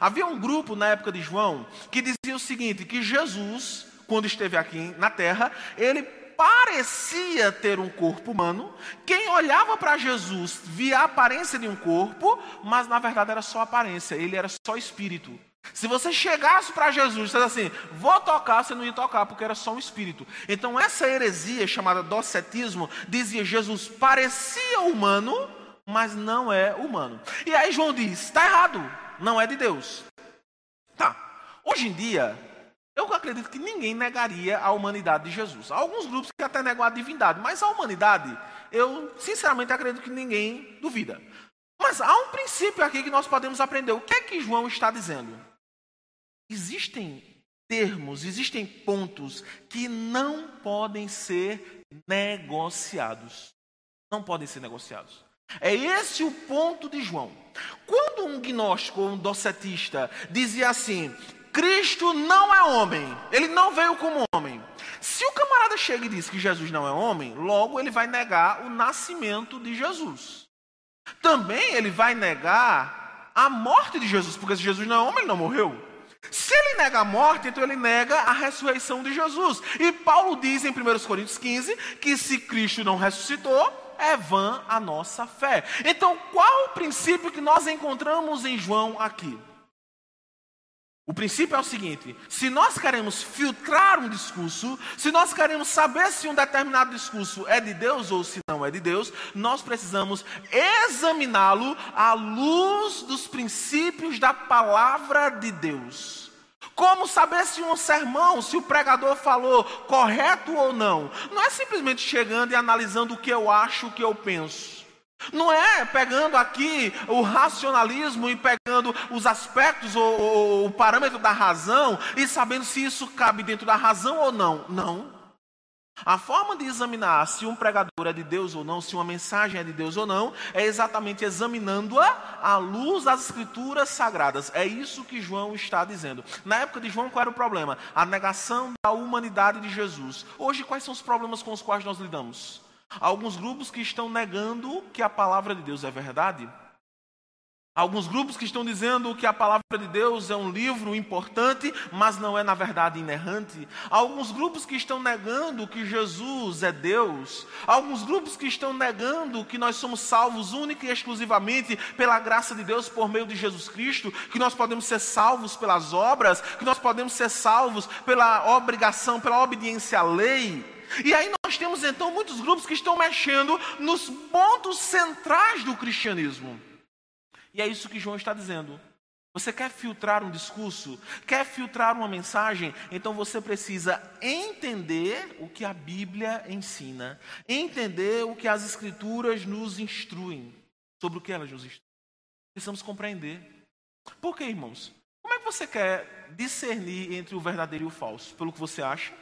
Havia um grupo na época de João que dizia o seguinte: que Jesus, quando esteve aqui na terra, ele parecia ter um corpo humano. Quem olhava para Jesus via a aparência de um corpo, mas na verdade era só aparência, ele era só espírito. Se você chegasse para Jesus e assim, vou tocar, você não ia tocar, porque era só um espírito. Então, essa heresia chamada docetismo dizia Jesus parecia humano, mas não é humano. E aí João diz: está errado, não é de Deus. Tá. Hoje em dia, eu acredito que ninguém negaria a humanidade de Jesus. Há alguns grupos que até negam a divindade, mas a humanidade, eu sinceramente acredito que ninguém duvida. Mas há um princípio aqui que nós podemos aprender. O que é que João está dizendo? Existem termos, existem pontos que não podem ser negociados. Não podem ser negociados. É esse o ponto de João. Quando um gnóstico ou um docetista dizia assim: Cristo não é homem, ele não veio como homem. Se o camarada chega e diz que Jesus não é homem, logo ele vai negar o nascimento de Jesus. Também ele vai negar a morte de Jesus, porque se Jesus não é homem, ele não morreu. Se ele nega a morte, então ele nega a ressurreição de Jesus. E Paulo diz em 1 Coríntios 15 que se Cristo não ressuscitou, é vã a nossa fé. Então, qual o princípio que nós encontramos em João aqui? O princípio é o seguinte: se nós queremos filtrar um discurso, se nós queremos saber se um determinado discurso é de Deus ou se não é de Deus, nós precisamos examiná-lo à luz dos princípios da palavra de Deus. Como saber se um sermão, se o pregador falou correto ou não? Não é simplesmente chegando e analisando o que eu acho, o que eu penso. Não é pegando aqui o racionalismo e pegando os aspectos ou, ou, o parâmetro da razão e sabendo se isso cabe dentro da razão ou não. Não. A forma de examinar se um pregador é de Deus ou não, se uma mensagem é de Deus ou não, é exatamente examinando-a à luz das escrituras sagradas. É isso que João está dizendo. Na época de João, qual era o problema? A negação da humanidade de Jesus. Hoje, quais são os problemas com os quais nós lidamos? Alguns grupos que estão negando que a palavra de Deus é verdade. alguns grupos que estão dizendo que a palavra de Deus é um livro importante, mas não é na verdade inerrante. alguns grupos que estão negando que Jesus é Deus. alguns grupos que estão negando que nós somos salvos única e exclusivamente pela graça de Deus por meio de Jesus Cristo, que nós podemos ser salvos pelas obras, que nós podemos ser salvos pela obrigação, pela obediência à lei. E aí nós temos então muitos grupos que estão mexendo nos pontos centrais do cristianismo. E é isso que João está dizendo. Você quer filtrar um discurso? Quer filtrar uma mensagem? Então você precisa entender o que a Bíblia ensina, entender o que as Escrituras nos instruem, sobre o que elas nos instruem. Precisamos compreender. Por que, irmãos? Como é que você quer discernir entre o verdadeiro e o falso? Pelo que você acha?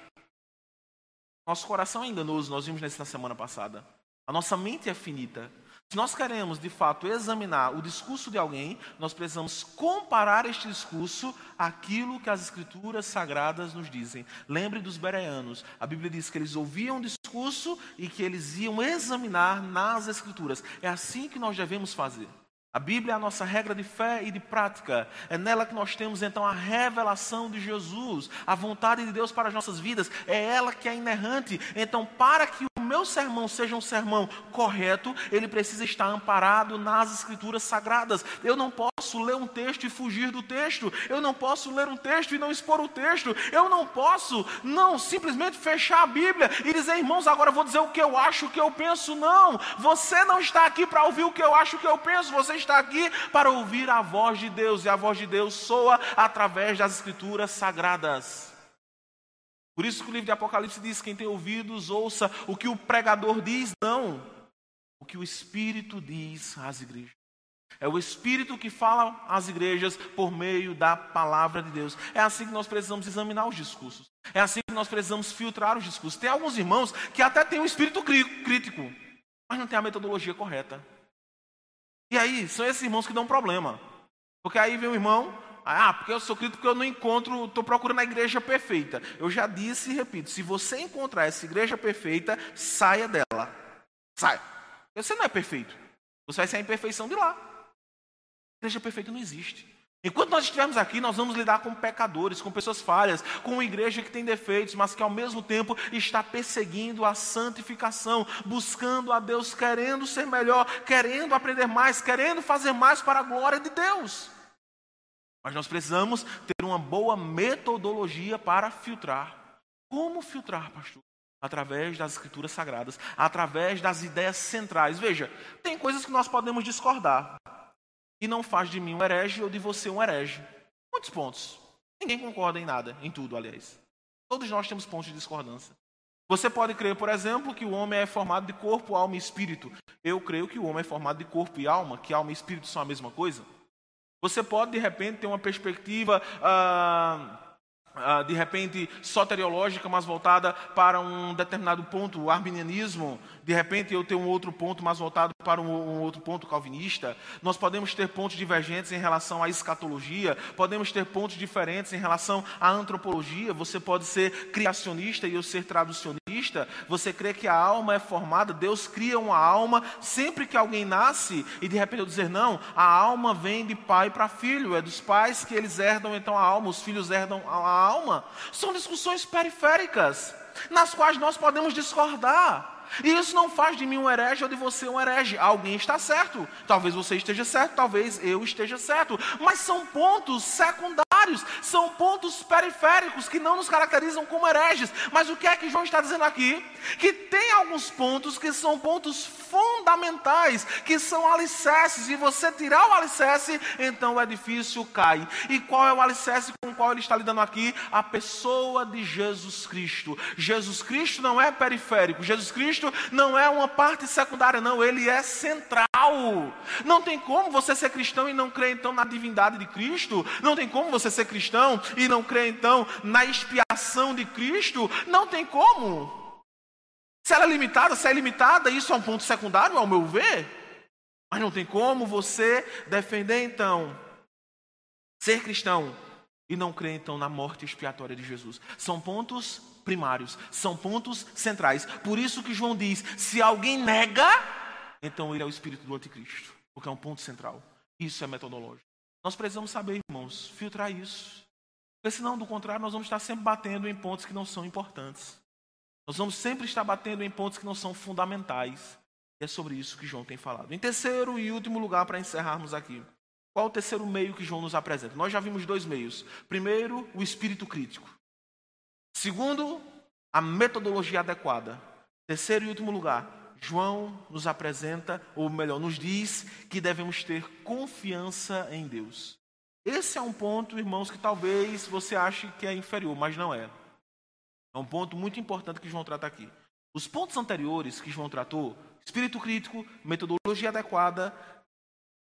Nosso coração é enganoso, nós vimos na semana passada. A nossa mente é finita. Se nós queremos, de fato, examinar o discurso de alguém, nós precisamos comparar este discurso àquilo que as escrituras sagradas nos dizem. Lembre dos bereanos. A Bíblia diz que eles ouviam o discurso e que eles iam examinar nas escrituras. É assim que nós devemos fazer. A Bíblia é a nossa regra de fé e de prática. É nela que nós temos então a revelação de Jesus, a vontade de Deus para as nossas vidas. É ela que é inerrante. Então, para que meu sermão seja um sermão correto, ele precisa estar amparado nas escrituras sagradas. Eu não posso ler um texto e fugir do texto. Eu não posso ler um texto e não expor o texto. Eu não posso não simplesmente fechar a Bíblia e dizer, irmãos, agora vou dizer o que eu acho, o que eu penso. Não. Você não está aqui para ouvir o que eu acho, o que eu penso. Você está aqui para ouvir a voz de Deus, e a voz de Deus soa através das Escrituras sagradas. Por isso que o livro de Apocalipse diz: quem tem ouvidos, ouça o que o pregador diz, não o que o Espírito diz às igrejas. É o Espírito que fala às igrejas por meio da palavra de Deus. É assim que nós precisamos examinar os discursos. É assim que nós precisamos filtrar os discursos. Tem alguns irmãos que até têm um espírito crítico, mas não tem a metodologia correta. E aí, são esses irmãos que dão problema. Porque aí vem o irmão, ah, porque eu sou crítico porque eu não encontro, estou procurando a igreja perfeita. Eu já disse e repito: se você encontrar essa igreja perfeita, saia dela. Saia. Você não é perfeito. Você vai ser a imperfeição de lá. Igreja perfeita não existe. Enquanto nós estivermos aqui, nós vamos lidar com pecadores, com pessoas falhas, com uma igreja que tem defeitos, mas que ao mesmo tempo está perseguindo a santificação, buscando a Deus, querendo ser melhor, querendo aprender mais, querendo fazer mais para a glória de Deus. Mas nós precisamos ter uma boa metodologia para filtrar. Como filtrar, pastor? Através das escrituras sagradas, através das ideias centrais. Veja, tem coisas que nós podemos discordar. E não faz de mim um herege ou de você um herege. Muitos pontos. Ninguém concorda em nada, em tudo, aliás. Todos nós temos pontos de discordância. Você pode crer, por exemplo, que o homem é formado de corpo, alma e espírito. Eu creio que o homem é formado de corpo e alma, que alma e espírito são a mesma coisa. Você pode, de repente, ter uma perspectiva. Ah, ah, de repente soteriológica, mas voltada para um determinado ponto, o arminianismo, de repente eu tenho um outro ponto mais voltado para um, um, outro ponto calvinista. Nós podemos ter pontos divergentes em relação à escatologia, podemos ter pontos diferentes em relação à antropologia. Você pode ser criacionista e eu ser traducionista. Você crê que a alma é formada, Deus cria uma alma sempre que alguém nasce e de repente eu dizer não, a alma vem de pai para filho, é dos pais que eles herdam então a alma, os filhos herdam a alma. São discussões periféricas nas quais nós podemos discordar. E isso não faz de mim um herege ou de você um herege. Alguém está certo. Talvez você esteja certo, talvez eu esteja certo. Mas são pontos secundários, são pontos periféricos que não nos caracterizam como hereges. Mas o que é que João está dizendo aqui? Que tem alguns pontos que são pontos fundamentais, que são alicerces. E você tirar o alicerce, então o edifício cai. E qual é o alicerce com o qual ele está lidando aqui? A pessoa de Jesus Cristo. Jesus Cristo não é periférico. Jesus Cristo Cristo não é uma parte secundária, não, ele é central. Não tem como você ser cristão e não crer então na divindade de Cristo. Não tem como você ser cristão e não crer então na expiação de Cristo. Não tem como. Se ela é limitada, se é limitada, isso é um ponto secundário, ao meu ver. Mas não tem como você defender então ser cristão e não crer então na morte expiatória de Jesus. São pontos primários, são pontos centrais. Por isso que João diz: se alguém nega, então ele é o espírito do anticristo, porque é um ponto central. Isso é metodológico. Nós precisamos saber, irmãos, filtrar isso. Porque senão, do contrário, nós vamos estar sempre batendo em pontos que não são importantes. Nós vamos sempre estar batendo em pontos que não são fundamentais. E é sobre isso que João tem falado. Em terceiro e último lugar, para encerrarmos aqui. Qual o terceiro meio que João nos apresenta? Nós já vimos dois meios. Primeiro, o espírito crítico. Segundo, a metodologia adequada. Terceiro e último lugar, João nos apresenta, ou melhor, nos diz que devemos ter confiança em Deus. Esse é um ponto, irmãos, que talvez você ache que é inferior, mas não é. É um ponto muito importante que João trata aqui. Os pontos anteriores que João tratou, espírito crítico, metodologia adequada,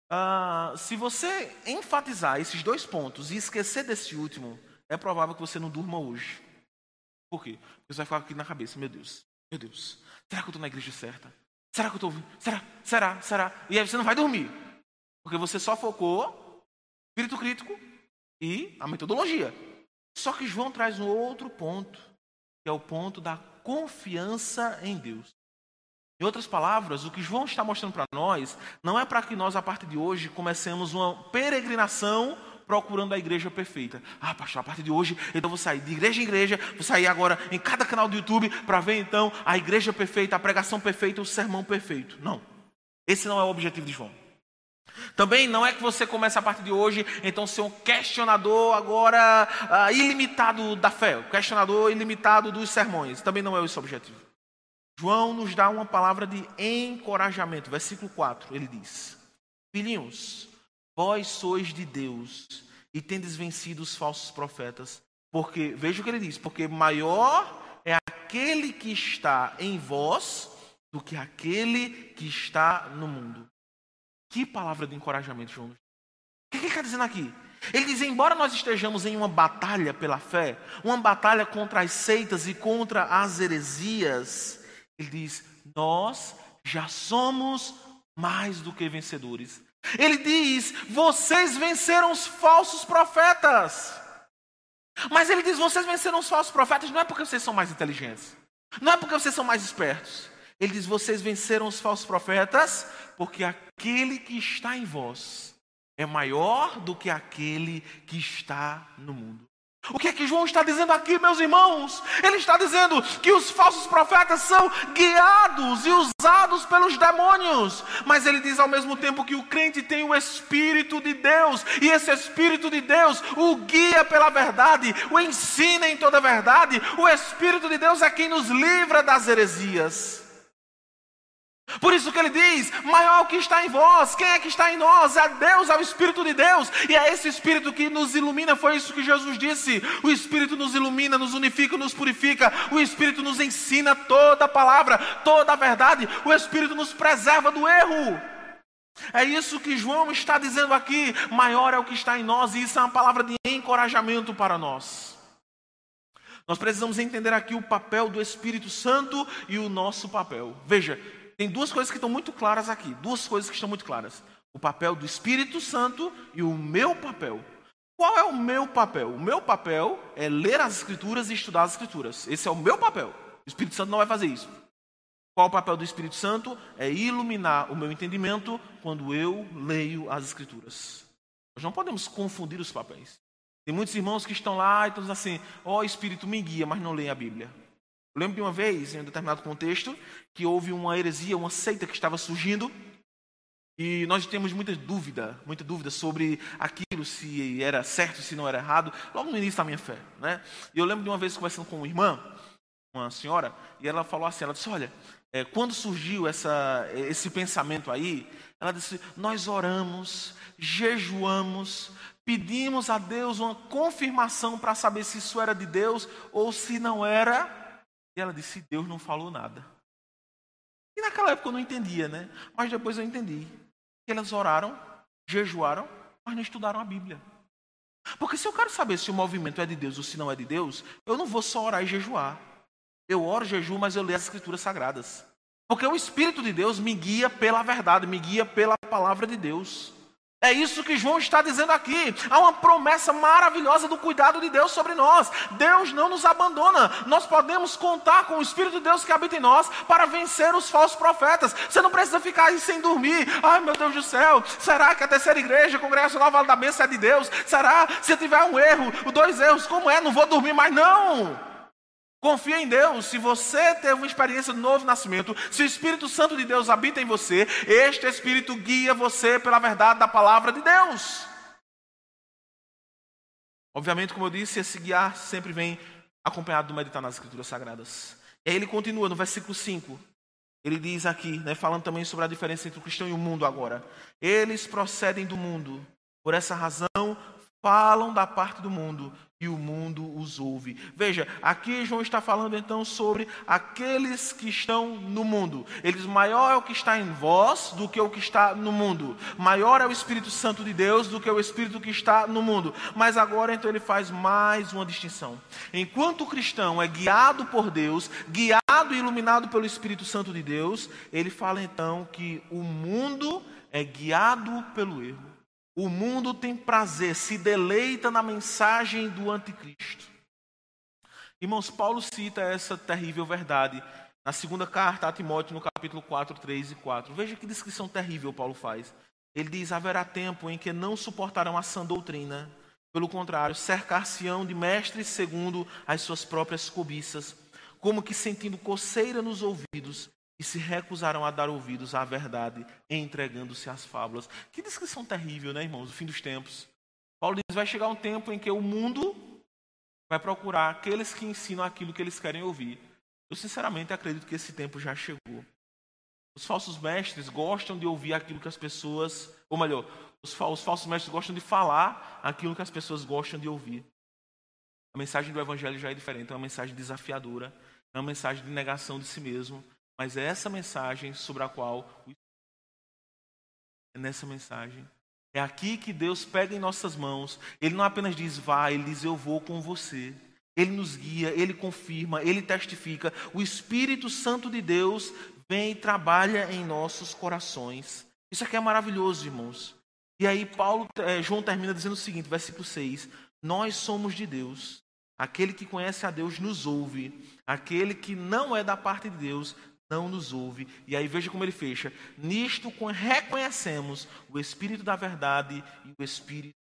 ah, se você enfatizar esses dois pontos e esquecer desse último, é provável que você não durma hoje. Por quê? Porque você vai ficar aqui na cabeça, meu Deus, meu Deus, será que eu estou na igreja certa? Será que eu estou. Será? Será? Será? E aí você não vai dormir. Porque você só focou espírito crítico e a metodologia. Só que João traz um outro ponto, que é o ponto da confiança em Deus. Em outras palavras, o que João está mostrando para nós não é para que nós, a partir de hoje, comecemos uma peregrinação procurando a igreja perfeita. Ah, pastor, a partir de hoje, então vou sair de igreja em igreja, vou sair agora em cada canal do YouTube para ver então a igreja perfeita, a pregação perfeita, o sermão perfeito. Não. Esse não é o objetivo de João. Também não é que você comece a partir de hoje, então, ser um questionador agora uh, ilimitado da fé, questionador ilimitado dos sermões. Também não é esse o objetivo. João nos dá uma palavra de encorajamento. Versículo 4, ele diz: Filhinhos, Vós sois de Deus e tendes vencido os falsos profetas. Porque, veja o que ele diz: porque maior é aquele que está em vós do que aquele que está no mundo. Que palavra de encorajamento, João. O que ele está dizendo aqui? Ele diz: embora nós estejamos em uma batalha pela fé, uma batalha contra as seitas e contra as heresias, ele diz: nós já somos mais do que vencedores. Ele diz: vocês venceram os falsos profetas. Mas ele diz: vocês venceram os falsos profetas não é porque vocês são mais inteligentes, não é porque vocês são mais espertos. Ele diz: vocês venceram os falsos profetas porque aquele que está em vós é maior do que aquele que está no mundo. O que é que João está dizendo aqui, meus irmãos? Ele está dizendo que os falsos profetas são guiados e usados pelos demônios, mas ele diz ao mesmo tempo que o crente tem o Espírito de Deus, e esse Espírito de Deus o guia pela verdade, o ensina em toda a verdade. O Espírito de Deus é quem nos livra das heresias. Por isso que ele diz: maior o que está em vós, quem é que está em nós? É Deus, é o Espírito de Deus, e é esse Espírito que nos ilumina. Foi isso que Jesus disse: o Espírito nos ilumina, nos unifica, nos purifica, o Espírito nos ensina toda a palavra, toda a verdade, o Espírito nos preserva do erro. É isso que João está dizendo aqui: maior é o que está em nós, e isso é uma palavra de encorajamento para nós. Nós precisamos entender aqui o papel do Espírito Santo e o nosso papel. Veja, tem duas coisas que estão muito claras aqui. Duas coisas que estão muito claras: o papel do Espírito Santo e o meu papel. Qual é o meu papel? O meu papel é ler as Escrituras e estudar as Escrituras. Esse é o meu papel. O Espírito Santo não vai fazer isso. Qual o papel do Espírito Santo? É iluminar o meu entendimento quando eu leio as Escrituras. Nós não podemos confundir os papéis. Tem muitos irmãos que estão lá e estão assim: ó oh, Espírito, me guia, mas não leem a Bíblia. Eu lembro de uma vez, em um determinado contexto, que houve uma heresia, uma seita que estava surgindo, e nós temos muita dúvida, muita dúvida sobre aquilo, se era certo, se não era errado, logo no início da minha fé. Né? E eu lembro de uma vez conversando com uma irmã, uma senhora, e ela falou assim, ela disse, olha, é, quando surgiu essa, esse pensamento aí, ela disse, nós oramos, jejuamos, pedimos a Deus uma confirmação para saber se isso era de Deus ou se não era, e ela disse: Deus não falou nada. E naquela época eu não entendia, né? Mas depois eu entendi. Que elas oraram, jejuaram, mas não estudaram a Bíblia. Porque se eu quero saber se o movimento é de Deus ou se não é de Deus, eu não vou só orar e jejuar. Eu oro, jejuo, mas eu leio as Escrituras Sagradas. Porque o Espírito de Deus me guia pela verdade, me guia pela palavra de Deus. É isso que João está dizendo aqui. Há uma promessa maravilhosa do cuidado de Deus sobre nós. Deus não nos abandona. Nós podemos contar com o Espírito de Deus que habita em nós para vencer os falsos profetas. Você não precisa ficar aí sem dormir. Ai meu Deus do céu, será que a terceira igreja, a congregacional Vale da Bênção é de Deus? Será? Se tiver um erro, dois erros, como é? Não vou dormir mais, não. Confia em Deus. Se você teve uma experiência de novo nascimento, se o Espírito Santo de Deus habita em você, este Espírito guia você pela verdade da palavra de Deus. Obviamente, como eu disse, esse guiar sempre vem acompanhado do meditar nas Escrituras Sagradas. E aí ele continua no versículo 5. Ele diz aqui, né, falando também sobre a diferença entre o cristão e o mundo agora. Eles procedem do mundo. Por essa razão, falam da parte do mundo e o mundo os ouve. Veja, aqui João está falando então sobre aqueles que estão no mundo. Eles maior é o que está em vós do que o que está no mundo. Maior é o Espírito Santo de Deus do que o Espírito que está no mundo. Mas agora então ele faz mais uma distinção. Enquanto o cristão é guiado por Deus, guiado e iluminado pelo Espírito Santo de Deus, ele fala então que o mundo é guiado pelo erro. O mundo tem prazer, se deleita na mensagem do anticristo. Irmãos, Paulo cita essa terrível verdade na segunda carta a Timóteo, no capítulo 4, 3 e 4. Veja que descrição terrível Paulo faz. Ele diz: haverá tempo em que não suportarão a sã doutrina, pelo contrário, cercar-se-ão de mestres segundo as suas próprias cobiças, como que sentindo coceira nos ouvidos, e se recusaram a dar ouvidos à verdade, entregando-se às fábulas. Que descrição terrível, né, irmãos? O fim dos tempos. Paulo diz: vai chegar um tempo em que o mundo vai procurar aqueles que ensinam aquilo que eles querem ouvir. Eu, sinceramente, acredito que esse tempo já chegou. Os falsos mestres gostam de ouvir aquilo que as pessoas. Ou melhor, os, os falsos mestres gostam de falar aquilo que as pessoas gostam de ouvir. A mensagem do Evangelho já é diferente, é uma mensagem desafiadora, é uma mensagem de negação de si mesmo, mas é essa mensagem sobre a qual é nessa mensagem. É aqui que Deus pega em nossas mãos. Ele não apenas diz vá, ele diz eu vou com você. Ele nos guia, ele confirma, ele testifica. O Espírito Santo de Deus vem e trabalha em nossos corações. Isso aqui é maravilhoso, irmãos. E aí Paulo, é, João termina dizendo o seguinte, versículo 6: Nós somos de Deus. Aquele que conhece a Deus nos ouve. Aquele que não é da parte de Deus não nos ouve. E aí veja como ele fecha: Nisto reconhecemos o Espírito da verdade e o Espírito.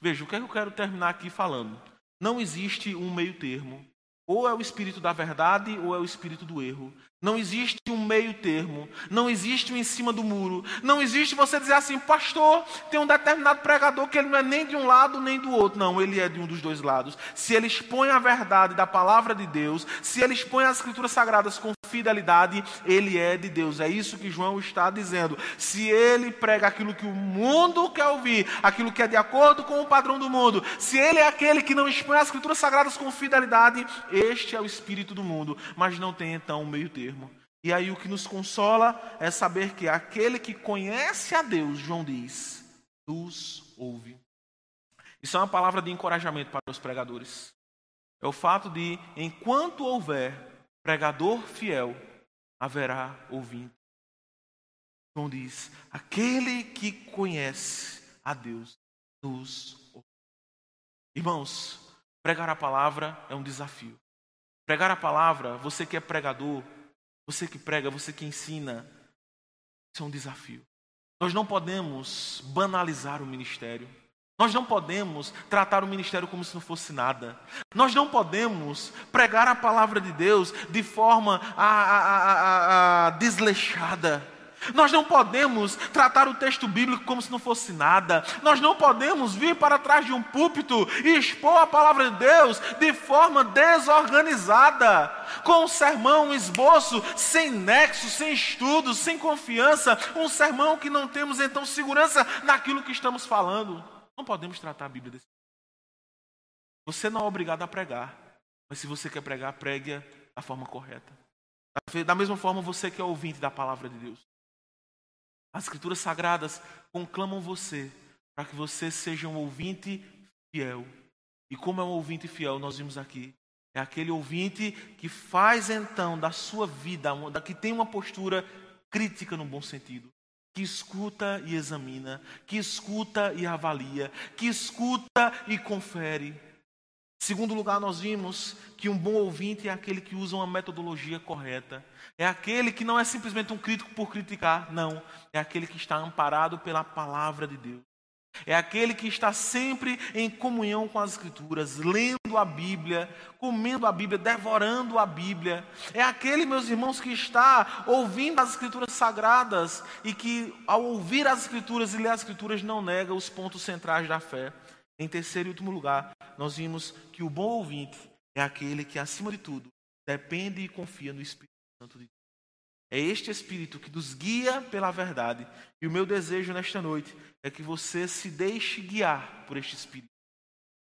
Veja, o que, é que eu quero terminar aqui falando? Não existe um meio termo. Ou é o espírito da verdade ou é o espírito do erro. Não existe um meio termo, não existe um em cima do muro, não existe você dizer assim, pastor, tem um determinado pregador que ele não é nem de um lado nem do outro. Não, ele é de um dos dois lados. Se ele expõe a verdade da palavra de Deus, se ele expõe as escrituras sagradas com fidelidade, ele é de Deus. É isso que João está dizendo. Se ele prega aquilo que o mundo quer ouvir, aquilo que é de acordo com o padrão do mundo, se ele é aquele que não expõe as escrituras sagradas com fidelidade, este é o espírito do mundo, mas não tem então um meio termo. E aí o que nos consola é saber que aquele que conhece a Deus, João diz, nos ouve. Isso é uma palavra de encorajamento para os pregadores. É o fato de, enquanto houver pregador fiel, haverá ouvinte. João diz: aquele que conhece a Deus nos ouve. Irmãos, pregar a palavra é um desafio. Pregar a palavra, você que é pregador, você que prega, você que ensina, isso é um desafio. Nós não podemos banalizar o ministério. Nós não podemos tratar o ministério como se não fosse nada. Nós não podemos pregar a palavra de Deus de forma a, a, a, a desleixada. Nós não podemos tratar o texto bíblico como se não fosse nada. Nós não podemos vir para trás de um púlpito e expor a palavra de Deus de forma desorganizada, com um sermão, um esboço sem nexo, sem estudo, sem confiança, um sermão que não temos então segurança naquilo que estamos falando. Não podemos tratar a Bíblia desse Você não é obrigado a pregar, mas se você quer pregar, pregue da forma correta. Da mesma forma, você que é ouvinte da palavra de Deus. As Escrituras Sagradas conclamam você para que você seja um ouvinte fiel. E como é um ouvinte fiel, nós vimos aqui. É aquele ouvinte que faz então da sua vida, que tem uma postura crítica no bom sentido. Que escuta e examina, que escuta e avalia, que escuta e confere Segundo lugar, nós vimos que um bom ouvinte é aquele que usa uma metodologia correta. É aquele que não é simplesmente um crítico por criticar, não. É aquele que está amparado pela palavra de Deus. É aquele que está sempre em comunhão com as Escrituras, lendo a Bíblia, comendo a Bíblia, devorando a Bíblia. É aquele, meus irmãos, que está ouvindo as Escrituras sagradas e que, ao ouvir as Escrituras e ler as Escrituras, não nega os pontos centrais da fé. Em terceiro e último lugar, nós vimos que o bom ouvinte é aquele que, acima de tudo, depende e confia no Espírito Santo de Deus. É este Espírito que nos guia pela verdade. E o meu desejo nesta noite é que você se deixe guiar por este Espírito.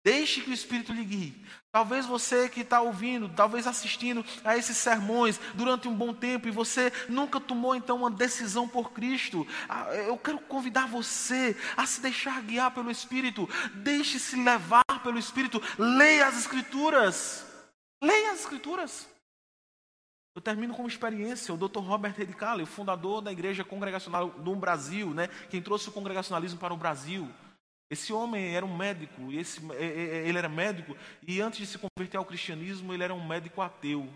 Deixe que o Espírito lhe guie. Talvez você que está ouvindo, talvez assistindo a esses sermões durante um bom tempo e você nunca tomou então uma decisão por Cristo. Ah, eu quero convidar você a se deixar guiar pelo Espírito. Deixe-se levar pelo Espírito. Leia as Escrituras. Leia as Escrituras. Eu termino com uma experiência. O Dr. Robert Redicale, o fundador da Igreja Congregacional do Brasil, né, quem trouxe o congregacionalismo para o Brasil. Esse homem era um médico, esse, ele era médico, e antes de se converter ao cristianismo, ele era um médico ateu.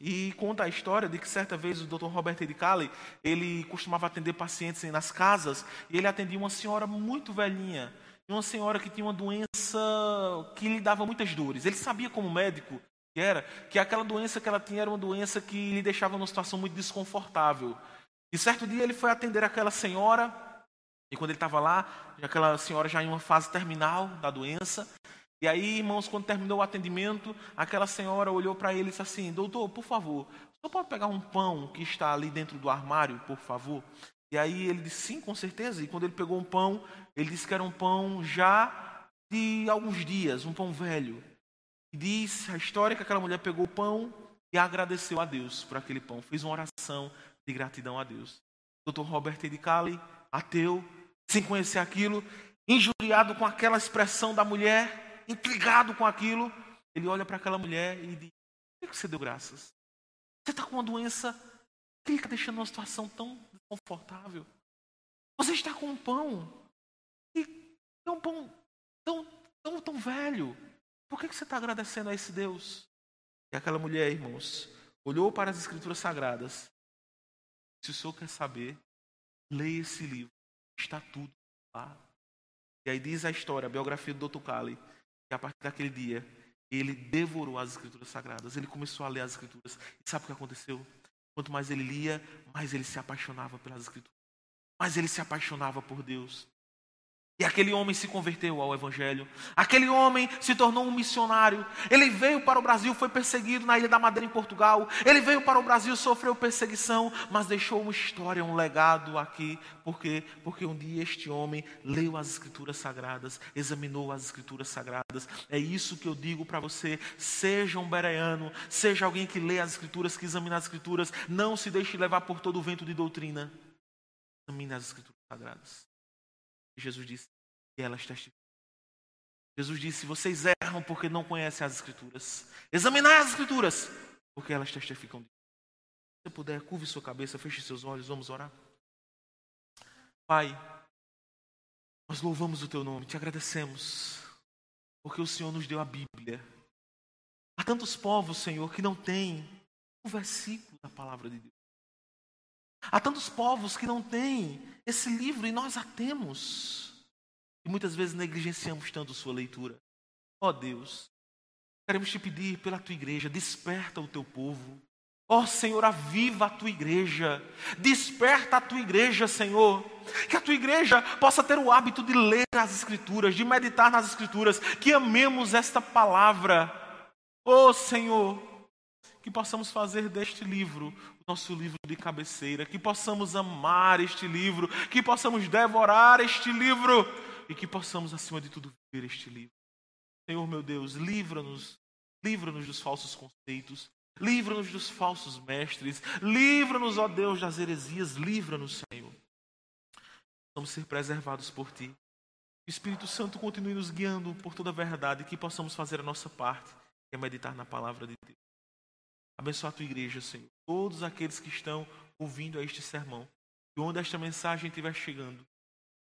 E conta a história de que certa vez o Dr. Robert de ele costumava atender pacientes nas casas, e ele atendia uma senhora muito velhinha, uma senhora que tinha uma doença que lhe dava muitas dores. Ele sabia como médico que era, que aquela doença que ela tinha era uma doença que lhe deixava numa situação muito desconfortável. E certo dia ele foi atender aquela senhora, e quando ele estava lá, aquela senhora já em uma fase terminal da doença. E aí, irmãos, quando terminou o atendimento, aquela senhora olhou para ele e disse assim: Doutor, por favor, o pode pegar um pão que está ali dentro do armário, por favor? E aí ele disse: Sim, com certeza. E quando ele pegou um pão, ele disse que era um pão já de alguns dias, um pão velho. E diz a história que aquela mulher pegou o pão e agradeceu a Deus por aquele pão, fez uma oração de gratidão a Deus. Dr. Robert Edicali ateu, sem conhecer aquilo, injuriado com aquela expressão da mulher, intrigado com aquilo, ele olha para aquela mulher e diz: Por que você deu graças? Você está com uma doença que está deixando uma situação tão desconfortável. Você está com um pão e é um pão tão, tão, tão velho. Por que você está agradecendo a esse Deus? E aquela mulher, irmãos, olhou para as Escrituras Sagradas. Se o senhor quer saber, leia esse livro. Está tudo lá. E aí diz a história, a biografia do Dr. Kali, que a partir daquele dia, ele devorou as Escrituras Sagradas. Ele começou a ler as Escrituras. E sabe o que aconteceu? Quanto mais ele lia, mais ele se apaixonava pelas Escrituras. Mais ele se apaixonava por Deus. E aquele homem se converteu ao Evangelho. Aquele homem se tornou um missionário. Ele veio para o Brasil, foi perseguido na Ilha da Madeira, em Portugal. Ele veio para o Brasil, sofreu perseguição, mas deixou uma história, um legado aqui. Por quê? Porque um dia este homem leu as Escrituras Sagradas, examinou as Escrituras Sagradas. É isso que eu digo para você. Seja um bereano, seja alguém que lê as Escrituras, que examina as Escrituras. Não se deixe levar por todo o vento de doutrina. Examine as Escrituras Sagradas. Jesus disse, e elas testificam. Jesus disse: vocês erram porque não conhecem as Escrituras. Examinai as Escrituras, porque elas testificam. Se você puder, curve sua cabeça, feche seus olhos, vamos orar. Pai, nós louvamos o Teu nome, te agradecemos, porque o Senhor nos deu a Bíblia. Há tantos povos, Senhor, que não têm um versículo da palavra de Deus. Há tantos povos que não têm esse livro e nós a temos. E muitas vezes negligenciamos tanto sua leitura. Ó oh Deus, queremos te pedir pela tua igreja, desperta o teu povo. Ó oh, Senhor, aviva a tua igreja, desperta a tua igreja, Senhor. Que a tua igreja possa ter o hábito de ler as Escrituras, de meditar nas Escrituras, que amemos esta palavra. Ó oh, Senhor, que possamos fazer deste livro o nosso livro de cabeceira, que possamos amar este livro, que possamos devorar este livro e que possamos, acima de tudo, ver este livro. Senhor meu Deus, livra-nos, livra-nos dos falsos conceitos, livra-nos dos falsos mestres, livra-nos, ó Deus, das heresias, livra-nos, Senhor. Vamos ser preservados por Ti. O Espírito Santo continue nos guiando por toda a verdade que possamos fazer a nossa parte, que é meditar na palavra de Deus. Abençoa a tua igreja, Senhor. Todos aqueles que estão ouvindo a este sermão. E onde esta mensagem estiver chegando,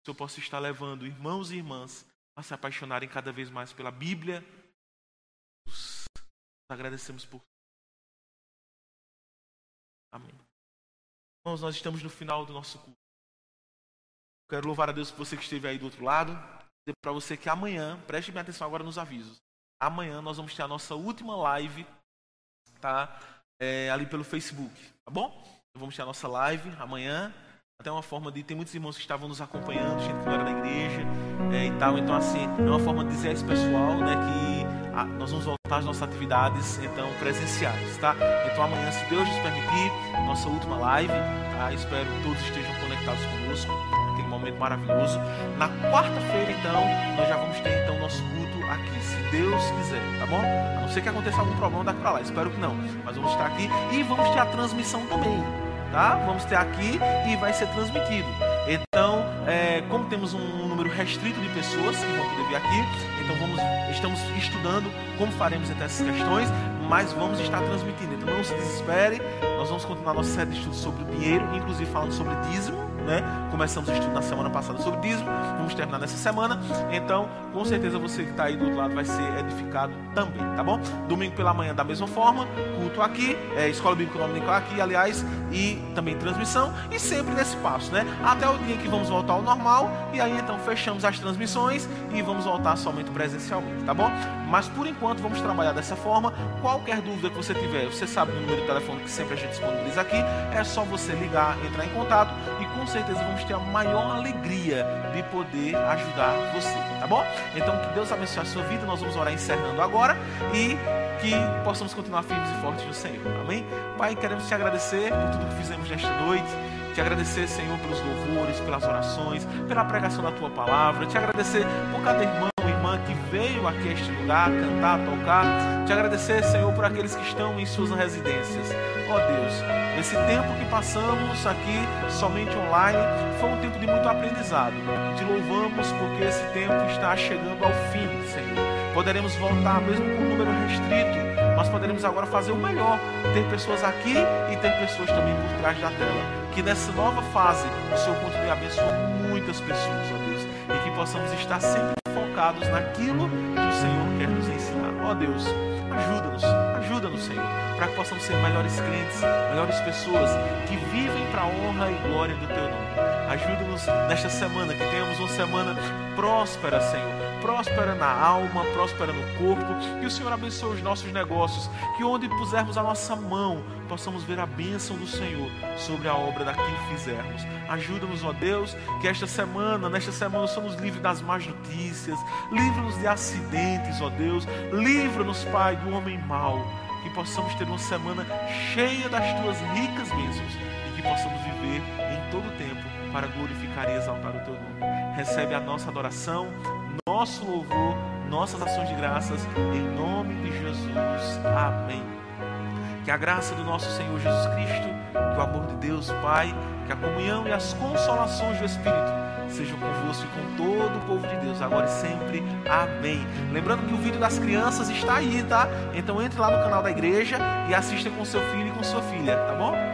que eu possa estar levando irmãos e irmãs a se apaixonarem cada vez mais pela Bíblia. Nós agradecemos por. Amém. Irmãos, nós estamos no final do nosso culto. Quero louvar a Deus por você que esteve aí do outro lado. Dizer para você que amanhã, preste bem atenção agora nos avisos. Amanhã nós vamos ter a nossa última live tá? É, ali pelo Facebook, tá bom? Vamos ter a nossa live amanhã. Até uma forma de. Tem muitos irmãos que estavam nos acompanhando, gente que não era da igreja é, e tal. Então, assim, é uma forma de dizer a esse pessoal né, que a, nós vamos voltar às nossas atividades então presenciais, tá? Então, amanhã, se Deus nos permitir, nossa última live, tá? Espero que todos estejam conectados conosco momento maravilhoso. Na quarta-feira, então, nós já vamos ter então nosso culto aqui, se Deus quiser, tá bom? A não ser que aconteça algum problema daqui para lá, espero que não. Mas vamos estar aqui e vamos ter a transmissão também, tá? Vamos ter aqui e vai ser transmitido. Então, é, como temos um número restrito de pessoas que vão poder vir aqui, então vamos, estamos estudando como faremos entre essas questões, mas vamos estar transmitindo. Então não se desespere, nós vamos continuar nossa série de estudos sobre dinheiro, inclusive falando sobre dízimo né? Começamos o estudo na semana passada sobre dízimo, vamos terminar nessa semana. Então, com certeza você que está aí do outro lado vai ser edificado também, tá bom? Domingo pela manhã da mesma forma, culto aqui, é, escola bíblica dominical aqui, aliás, e também transmissão e sempre nesse passo, né? Até o dia que vamos voltar ao normal e aí então fechamos as transmissões e vamos voltar somente presencialmente, tá bom? Mas por enquanto vamos trabalhar dessa forma. Qualquer dúvida que você tiver, você sabe o número de telefone que sempre a gente disponibiliza aqui, é só você ligar, entrar em contato e com certeza vamos ter a maior alegria de poder ajudar você, tá bom? Então que Deus abençoe a sua vida, nós vamos orar encerrando agora e que possamos continuar firmes e fortes no Senhor, amém? Pai, queremos te agradecer por tudo que fizemos nesta noite, te agradecer, Senhor, pelos louvores, pelas orações, pela pregação da tua palavra, te agradecer por cada irmão irmã que veio aqui a este lugar cantar, tocar. Te agradecer, Senhor, por aqueles que estão em suas residências. Ó oh, Deus, esse tempo que passamos aqui somente online foi um tempo de muito aprendizado. Te louvamos porque esse tempo está chegando ao fim, Senhor. Poderemos voltar mesmo com um número restrito, mas poderemos agora fazer o melhor: ter pessoas aqui e ter pessoas também por trás da tela. Que nessa nova fase o Senhor continue abençoando muitas pessoas, ó Deus, e que possamos estar sempre focados naquilo que o Senhor quer nos ensinar. Ó oh, Deus, ajuda-nos, ajuda-nos, Senhor, para que possamos ser melhores crentes, melhores pessoas que vivem para a honra e glória do Teu nome. Ajuda-nos nesta semana, que tenhamos uma semana próspera, Senhor. Próspera na alma, próspera no corpo. Que o Senhor abençoe os nossos negócios. Que onde pusermos a nossa mão, possamos ver a bênção do Senhor sobre a obra daquilo que fizermos. Ajuda-nos, ó Deus, que esta semana, nesta semana, somos livres das más notícias. Livra-nos de acidentes, ó Deus. Livra-nos, Pai, do homem mau. Que possamos ter uma semana cheia das tuas ricas bênçãos e que possamos viver em todo o tempo para glorificar e exaltar o teu nome. Recebe a nossa adoração, nosso louvor, nossas ações de graças, em nome de Jesus. Amém. Que a graça do nosso Senhor Jesus Cristo, que o amor de Deus Pai, que a comunhão e as consolações do Espírito sejam convosco e com todo o povo de Deus, agora e sempre. Amém. Lembrando que o vídeo das crianças está aí, tá? Então entre lá no canal da igreja e assista com seu filho e com sua filha, tá bom?